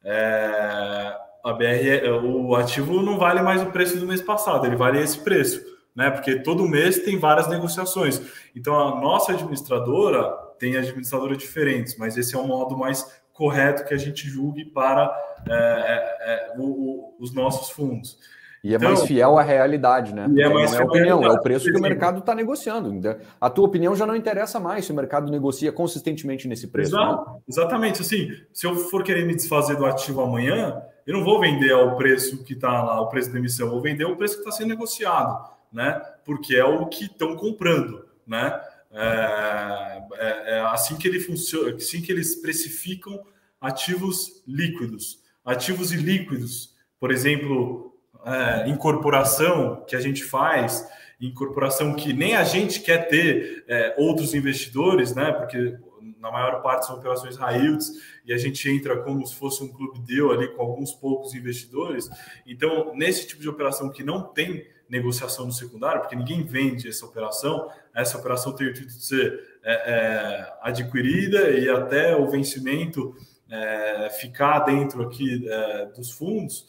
é, a BR, o ativo não vale mais o preço do mês passado, ele vale esse preço, né? Porque todo mês tem várias negociações. Então a nossa administradora tem administradoras diferentes, mas esse é o modo mais correto que a gente julgue para é, é, é o, o, os nossos fundos. E é então, mais fiel à realidade, né? E é mais não é opinião, é o preço que o mercado está negociando. A tua opinião já não interessa mais se o mercado negocia consistentemente nesse preço. Exato, né? Exatamente. Assim, se eu for querer me desfazer do ativo amanhã, eu não vou vender ao preço que está lá, o preço da emissão, eu vou vender ao preço que está sendo negociado, né? Porque é o que estão comprando, né? É, é, é, assim que ele funciona, assim que eles precificam ativos líquidos, ativos ilíquidos, por exemplo, é, incorporação que a gente faz, incorporação que nem a gente quer ter é, outros investidores, né? Porque na maior parte são operações yields e a gente entra como se fosse um clube deal ali com alguns poucos investidores. Então, nesse tipo de operação que não tem negociação no secundário, porque ninguém vende essa operação, essa operação tem o intuito de ser é, é, adquirida e até o vencimento é, ficar dentro aqui é, dos fundos.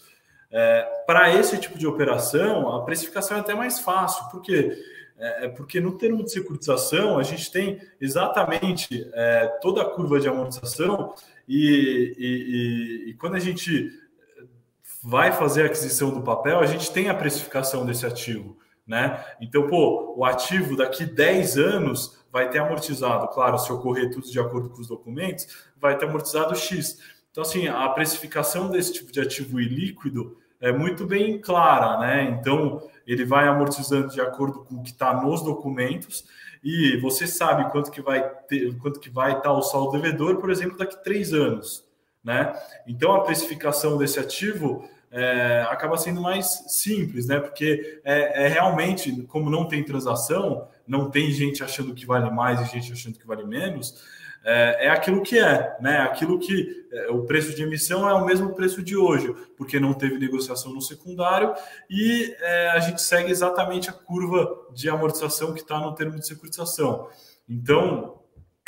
É, para esse tipo de operação, a precificação é até mais fácil, porque é, é, porque no termo de securitização a gente tem exatamente é, toda a curva de amortização e, e, e, e, quando a gente vai fazer a aquisição do papel, a gente tem a precificação desse ativo. Né? Então, pô, o ativo daqui 10 anos vai ter amortizado, claro, se ocorrer tudo de acordo com os documentos, vai ter amortizado X. Então, assim, a precificação desse tipo de ativo ilíquido é muito bem clara, né? Então, ele vai amortizando de acordo com o que está nos documentos e você sabe quanto que vai ter, quanto que vai estar tá o saldo devedor, por exemplo, daqui três anos, né? Então, a precificação desse ativo é, acaba sendo mais simples, né? Porque é, é, realmente, como não tem transação, não tem gente achando que vale mais e gente achando que vale menos, é, é aquilo que é, né? Aquilo que é, o preço de emissão é o mesmo preço de hoje, porque não teve negociação no secundário e é, a gente segue exatamente a curva de amortização que está no termo de securitização. Então,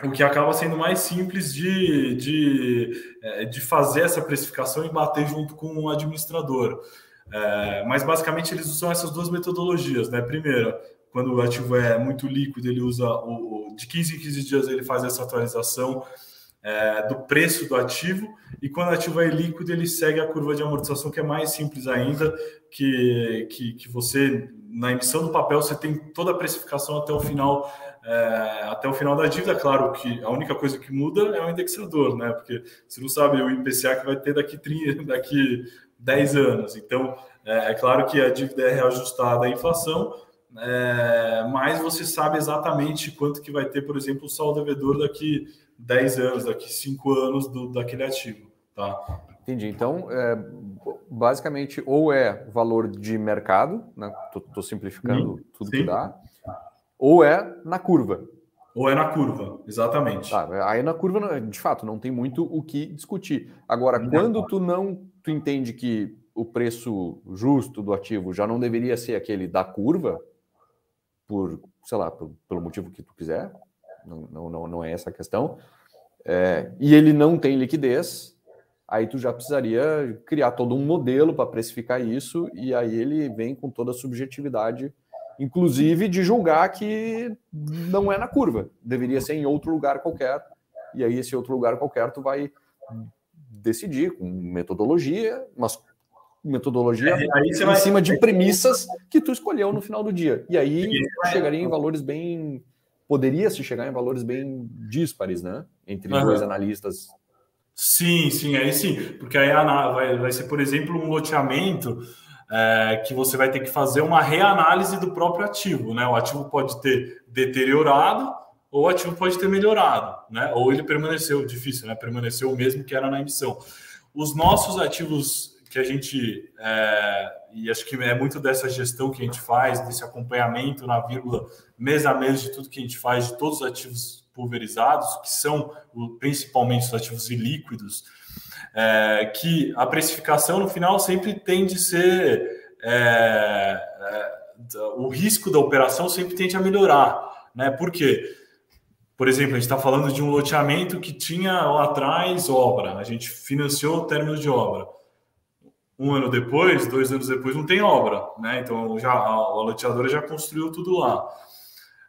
o que acaba sendo mais simples de, de, é, de fazer essa precificação e bater junto com o administrador. É, mas basicamente eles usam essas duas metodologias, né? Primeiro, quando o ativo é muito líquido, ele usa o, de 15 em 15 dias ele faz essa atualização é, do preço do ativo, e quando o ativo é líquido, ele segue a curva de amortização, que é mais simples ainda, que, que, que você, na emissão do papel, você tem toda a precificação até o final, é, até o final da dívida. Claro que a única coisa que muda é o indexador, né? Porque você não sabe o IPCA que vai ter daqui, 30, daqui 10 anos. Então, é, é claro que a dívida é reajustada à inflação, é, mas você sabe exatamente quanto que vai ter, por exemplo, o saldo devedor daqui 10 anos, daqui 5 anos do, daquele ativo. Tá? Entendi. Então, é, basicamente, ou é valor de mercado, né? Estou simplificando sim, tudo sim. que dá, ou é na curva. Ou é na curva, exatamente. Tá, aí na curva, de fato, não tem muito o que discutir. Agora, não. quando tu não tu entende que o preço justo do ativo já não deveria ser aquele da curva, por, sei lá, por, pelo motivo que tu quiser, não, não, não é essa a questão, é, e ele não tem liquidez, aí tu já precisaria criar todo um modelo para precificar isso, e aí ele vem com toda a subjetividade, inclusive de julgar que não é na curva, deveria ser em outro lugar qualquer, e aí esse outro lugar qualquer tu vai decidir com metodologia, mas metodologia é, em vai... cima de premissas que tu escolheu no final do dia. E aí chegaria em valores bem. Poderia se chegar em valores bem díspares, né? Entre uhum. dois analistas. Sim, sim, aí sim. Porque aí vai, vai ser, por exemplo, um loteamento é, que você vai ter que fazer uma reanálise do próprio ativo, né? O ativo pode ter deteriorado ou o ativo pode ter melhorado, né? Ou ele permaneceu, difícil, né? Permaneceu o mesmo que era na emissão. Os nossos ativos que a gente, é, e acho que é muito dessa gestão que a gente faz, desse acompanhamento na vírgula, mês a mês de tudo que a gente faz, de todos os ativos pulverizados, que são principalmente os ativos ilíquidos, é, que a precificação no final sempre tende a ser. É, é, o risco da operação sempre tende a melhorar. Né? Por quê? Por exemplo, a gente está falando de um loteamento que tinha lá atrás obra, a gente financiou o término de obra um ano depois, dois anos depois, não tem obra, né? Então já a, loteadora já construiu tudo lá.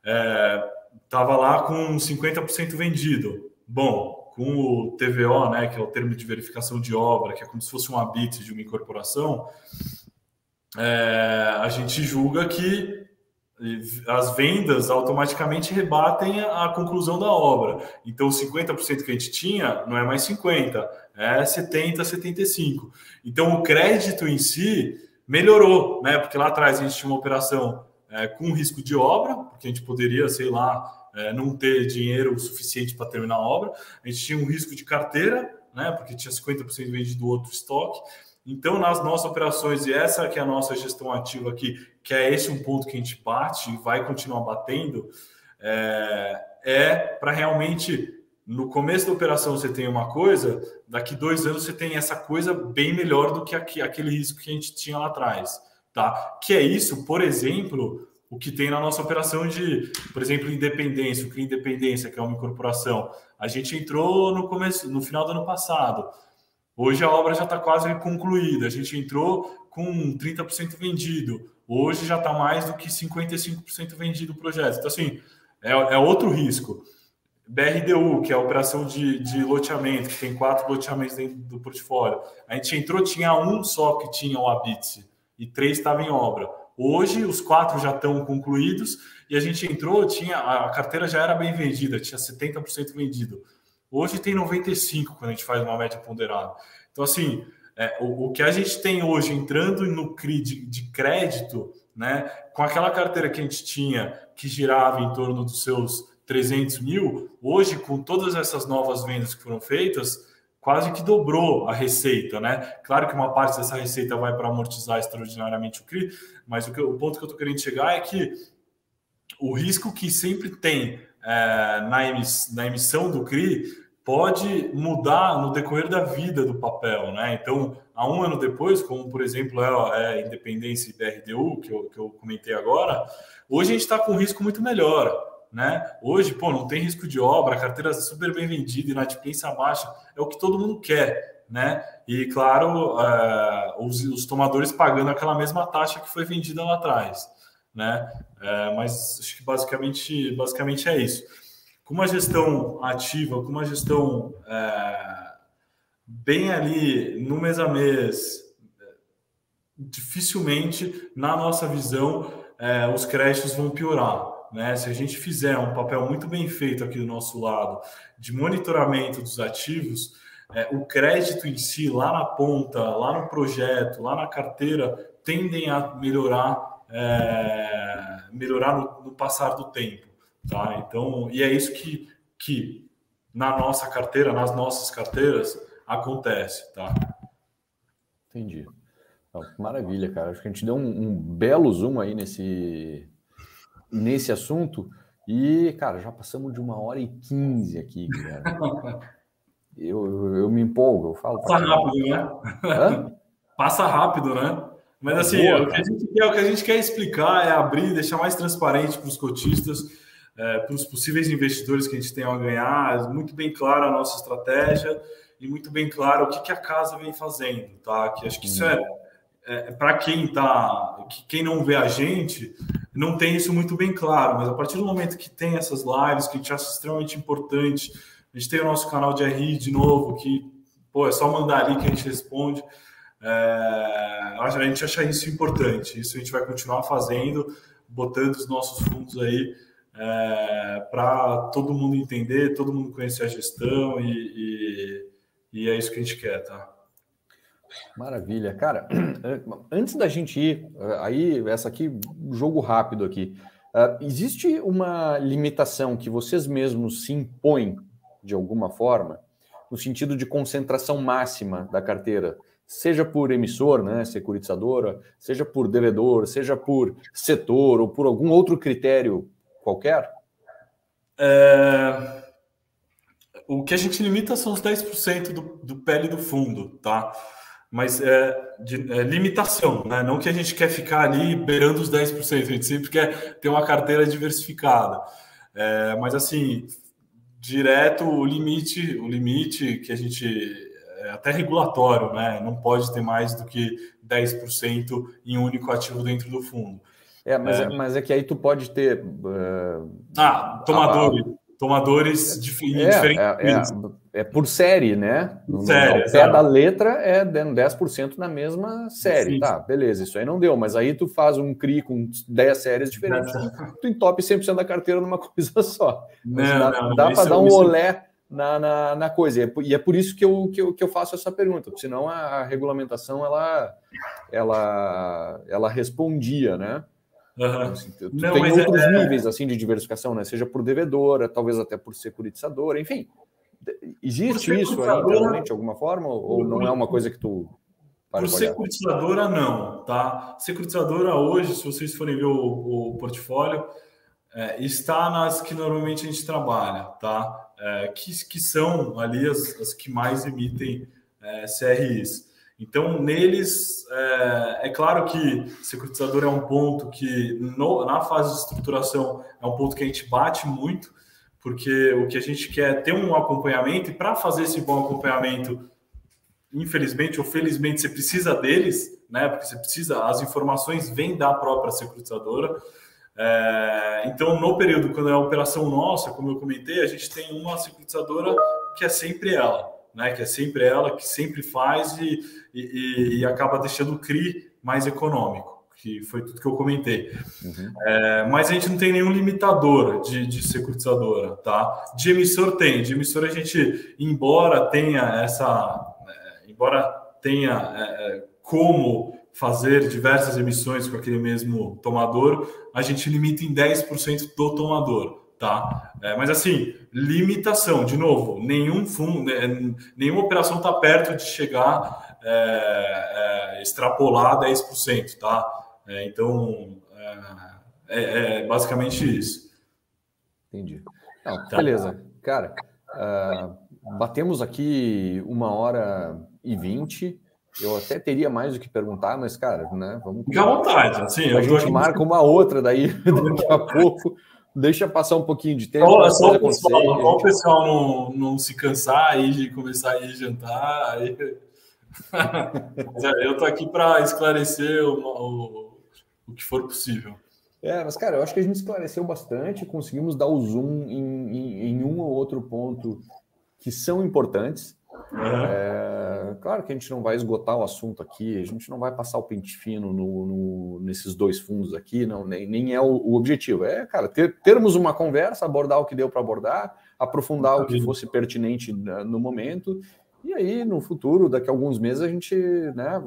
É, tava lá com 50% vendido. Bom, com o TVO, né, que é o termo de verificação de obra, que é como se fosse um habite de uma incorporação, é, a gente julga que as vendas automaticamente rebatem a conclusão da obra. Então, 50% que a gente tinha não é mais 50%, é 70%, 75%. Então, o crédito em si melhorou, né? Porque lá atrás a gente tinha uma operação é, com risco de obra, porque a gente poderia, sei lá, é, não ter dinheiro suficiente para terminar a obra. A gente tinha um risco de carteira, né? Porque tinha 50% vendido outro estoque. Então, nas nossas operações, e essa que é a nossa gestão ativa aqui, que é esse um ponto que a gente bate e vai continuar batendo, é, é para realmente, no começo da operação você tem uma coisa, daqui dois anos você tem essa coisa bem melhor do que aquele risco que a gente tinha lá atrás. Tá? Que é isso, por exemplo, o que tem na nossa operação de, por exemplo, independência, o que independência, que é uma incorporação. A gente entrou no começo, no final do ano passado. Hoje a obra já está quase concluída. A gente entrou com 30% vendido. Hoje já está mais do que 55% vendido o projeto. Então, assim, é, é, outro risco. BRDU, que é a operação de, de loteamento, que tem quatro loteamentos dentro do portfólio. A gente entrou, tinha um só que tinha o Abitse e três estavam em obra. Hoje, os quatro já estão concluídos e a gente entrou, tinha a carteira já era bem vendida, tinha 70% vendido. Hoje tem 95 quando a gente faz uma média ponderada. Então, assim, é, o, o, que a gente tem hoje entrando no CRI de, de, crédito, né, com aquela carteira que a gente tinha que girava em torno dos seus 300 mil, hoje, com todas essas novas vendas que foram feitas, quase que dobrou a receita, né? Claro que uma parte dessa receita vai para amortizar extraordinariamente o CRI, mas o, que, o ponto que eu estou querendo chegar é que o risco que sempre tem é, na, emiss, na emissão do CRI pode mudar no decorrer da vida do papel, né? Então, há um ano depois, como por exemplo é, é Independência e BRDU, que eu, que eu comentei agora, hoje a gente está com um risco muito melhor, né? Hoje, pô, não tem risco de obra, carteira super bem vendida, inadimplência baixa, é o que todo mundo quer, né? E claro, é, os, os, tomadores pagando aquela mesma taxa que foi vendida lá atrás, né? É, mas acho que basicamente, basicamente é isso com uma gestão ativa, com uma gestão é, bem ali no mês a mês, dificilmente, na nossa visão, é, os créditos vão piorar. Né? Se a gente fizer um papel muito bem feito aqui do nosso lado de monitoramento dos ativos, é, o crédito em si, lá na ponta, lá no projeto, lá na carteira, tendem a melhorar, é, melhorar no, no passar do tempo. Tá? Então, e é isso que, que na nossa carteira, nas nossas carteiras, acontece. Tá? Entendi. maravilha, cara. Acho que a gente deu um, um, belo zoom aí nesse, nesse assunto. E, cara, já passamos de uma hora e quinze aqui, eu, eu, eu, me empolgo, eu falo. Passa rápido, né? Hã? Passa rápido, né? Mas assim, Boa, o, que a gente quer, o que a gente quer explicar é abrir, deixar mais transparente para os cotistas é, para os possíveis investidores que a gente tem a ganhar, muito bem clara a nossa estratégia e muito bem claro o que, que a casa vem fazendo, tá? Que acho que isso é, é, é para quem tá, que, quem não vê a gente, não tem isso muito bem claro, mas a partir do momento que tem essas lives, que a gente acha extremamente importante, a gente tem o nosso canal de RI de novo, que pô, é só mandar ali que a gente responde. É, a gente acha isso importante, isso a gente vai continuar fazendo, botando os nossos fundos aí é, para todo mundo entender, todo mundo conhecer a gestão e, e, e, é isso que a gente quer, tá? Maravilha, cara. Antes da gente ir, aí essa aqui, jogo rápido aqui. Uh, existe uma limitação que vocês mesmos se impõem de alguma forma, no sentido de concentração máxima da carteira, seja por emissor, né, securitizadora, seja por devedor, seja por setor ou por algum outro critério qualquer? É... O que a gente limita são os 10% do, do pele do fundo, tá? Mas é, de, é limitação, né? Não que a gente quer ficar ali beirando os 10%, a gente sempre quer ter uma carteira diversificada. É, mas assim, direto o limite, o limite que a gente é até regulatório, né? Não pode ter mais do que 10% em um único ativo dentro do fundo. É, mas é, mas é que aí tu pode ter. Uh, ah, tomadores. tomadores dif é, diferentes. É, é, é, por série, né? No, série, no pé da letra é 10% na mesma série. Sim. Tá, beleza, isso aí não deu. Mas aí tu faz um CRI com 10 séries diferentes, tu entope 100% da carteira numa coisa só. Não, dá, não, dá para dar um olé na, na, na, coisa. E é por isso que eu, que eu, que eu faço essa pergunta, porque senão a, a regulamentação ela, ela, ela respondia, né? Uhum. Assim, tu, Não, tem outros é... níveis assim de diversificação, né? Seja por devedora, talvez até por securitizadora, enfim. Existe isso aí de alguma forma ou não é uma coisa que tu por securitizadora não, tá? Securitizadora hoje, se vocês forem ver o, o portfólio, é, está nas que normalmente a gente trabalha, tá? É, que, que são ali as, as que mais emitem é, CRIs. Então, neles, é, é, claro que securitizador é um ponto que, no, na fase de estruturação, é um ponto que a gente bate muito, porque o que a gente quer é ter um acompanhamento, e para fazer esse bom acompanhamento, infelizmente ou felizmente, você precisa deles, né? Porque você precisa, as informações vêm da própria securitizadora. É, então, no período, quando é operação nossa, como eu comentei, a gente tem uma securitizadora que é sempre ela né? Que é sempre ela que sempre faz e, e, e acaba deixando o CRI mais econômico, que foi tudo que eu comentei. Uhum. É, mas a gente não tem nenhum limitador de, de securitizadora, tá? De emissor tem, de emissor a gente, embora tenha essa, é, embora tenha é, é como fazer diversas emissões com aquele mesmo tomador, a gente limita em 10% do tomador tá? É, mas assim, limitação, de novo, nenhum fundo, né, nenhuma operação está perto de chegar é, é, extrapolar 10%, tá? É, então, é, é, é, basicamente isso. Entendi. Não, tá. Beleza. Cara, uh, batemos aqui uma hora e vinte. Eu até teria mais o que perguntar, mas, cara, né? Vamos. Fica à vontade. Assim, a gente marca uma outra daí daqui a pouco deixa passar um pouquinho de tempo. Só, só, o pessoal, só o pessoal não, não se cansar aí de começar a ir jantar. Aí... É, eu tô aqui para esclarecer o, o, o, que for possível. É, mas cara, eu acho que a gente esclareceu bastante, conseguimos dar o zoom em, em, em um ou outro ponto que são importantes. Uhum. É, claro que a gente não vai esgotar o assunto aqui, a gente não vai passar o pente fino no, no, nesses dois fundos aqui, não, nem, nem é o, o, objetivo. É, cara, ter, termos uma conversa, abordar o que deu para abordar, aprofundar o que fosse pertinente né, no momento, e aí no futuro, daqui a alguns meses, a gente, né,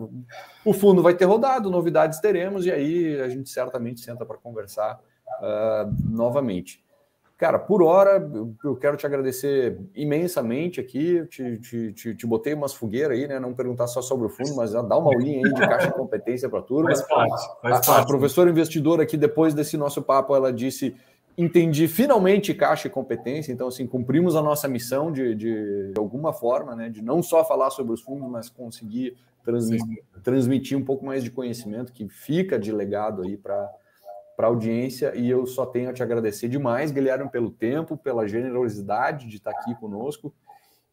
o fundo vai ter rodado, novidades teremos, e aí a gente certamente senta para conversar uh, novamente. Cara, por hora, eu quero te agradecer imensamente aqui. Te, te, te, te botei umas fogueiras aí, né? Não perguntar só sobre o fundo, mas dá uma aulinha aí de caixa de competência para a turma. Faz parte, faz parte. A, a professora investidora aqui, depois desse nosso papo, ela disse: entendi finalmente caixa e competência. Então, assim, cumprimos a nossa missão de, de, de alguma forma, né? De não só falar sobre os fundos, mas conseguir transmitir, transmitir um pouco mais de conhecimento que fica de legado aí para para a audiência e eu só tenho a te agradecer demais, Guilherme, pelo tempo, pela generosidade de estar aqui conosco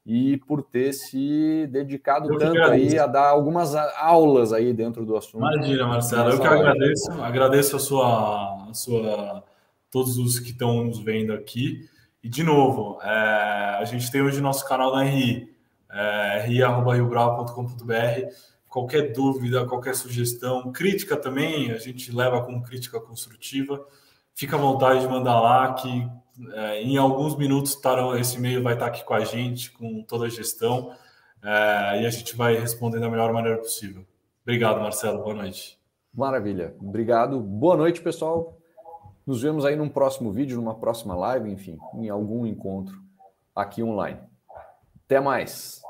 e por ter se dedicado eu tanto aí a dar algumas aulas aí dentro do assunto. Imagina, Marcelo, eu que agradeço, agradeço a sua, a sua, todos os que estão nos vendo aqui. E de novo, é, a gente tem hoje nosso canal na RI, é, ri.riobravo.com.br qualquer dúvida, qualquer sugestão, crítica também, a gente leva como crítica construtiva. Fica à vontade de mandar lá, que é, em alguns minutos tarão, esse e-mail vai estar aqui com a gente, com toda a gestão, é, e a gente vai responder da melhor maneira possível. Obrigado, Marcelo. Boa noite. Maravilha. Obrigado. Boa noite, pessoal. Nos vemos aí num próximo vídeo, numa próxima live, enfim, em algum encontro aqui online. Até mais.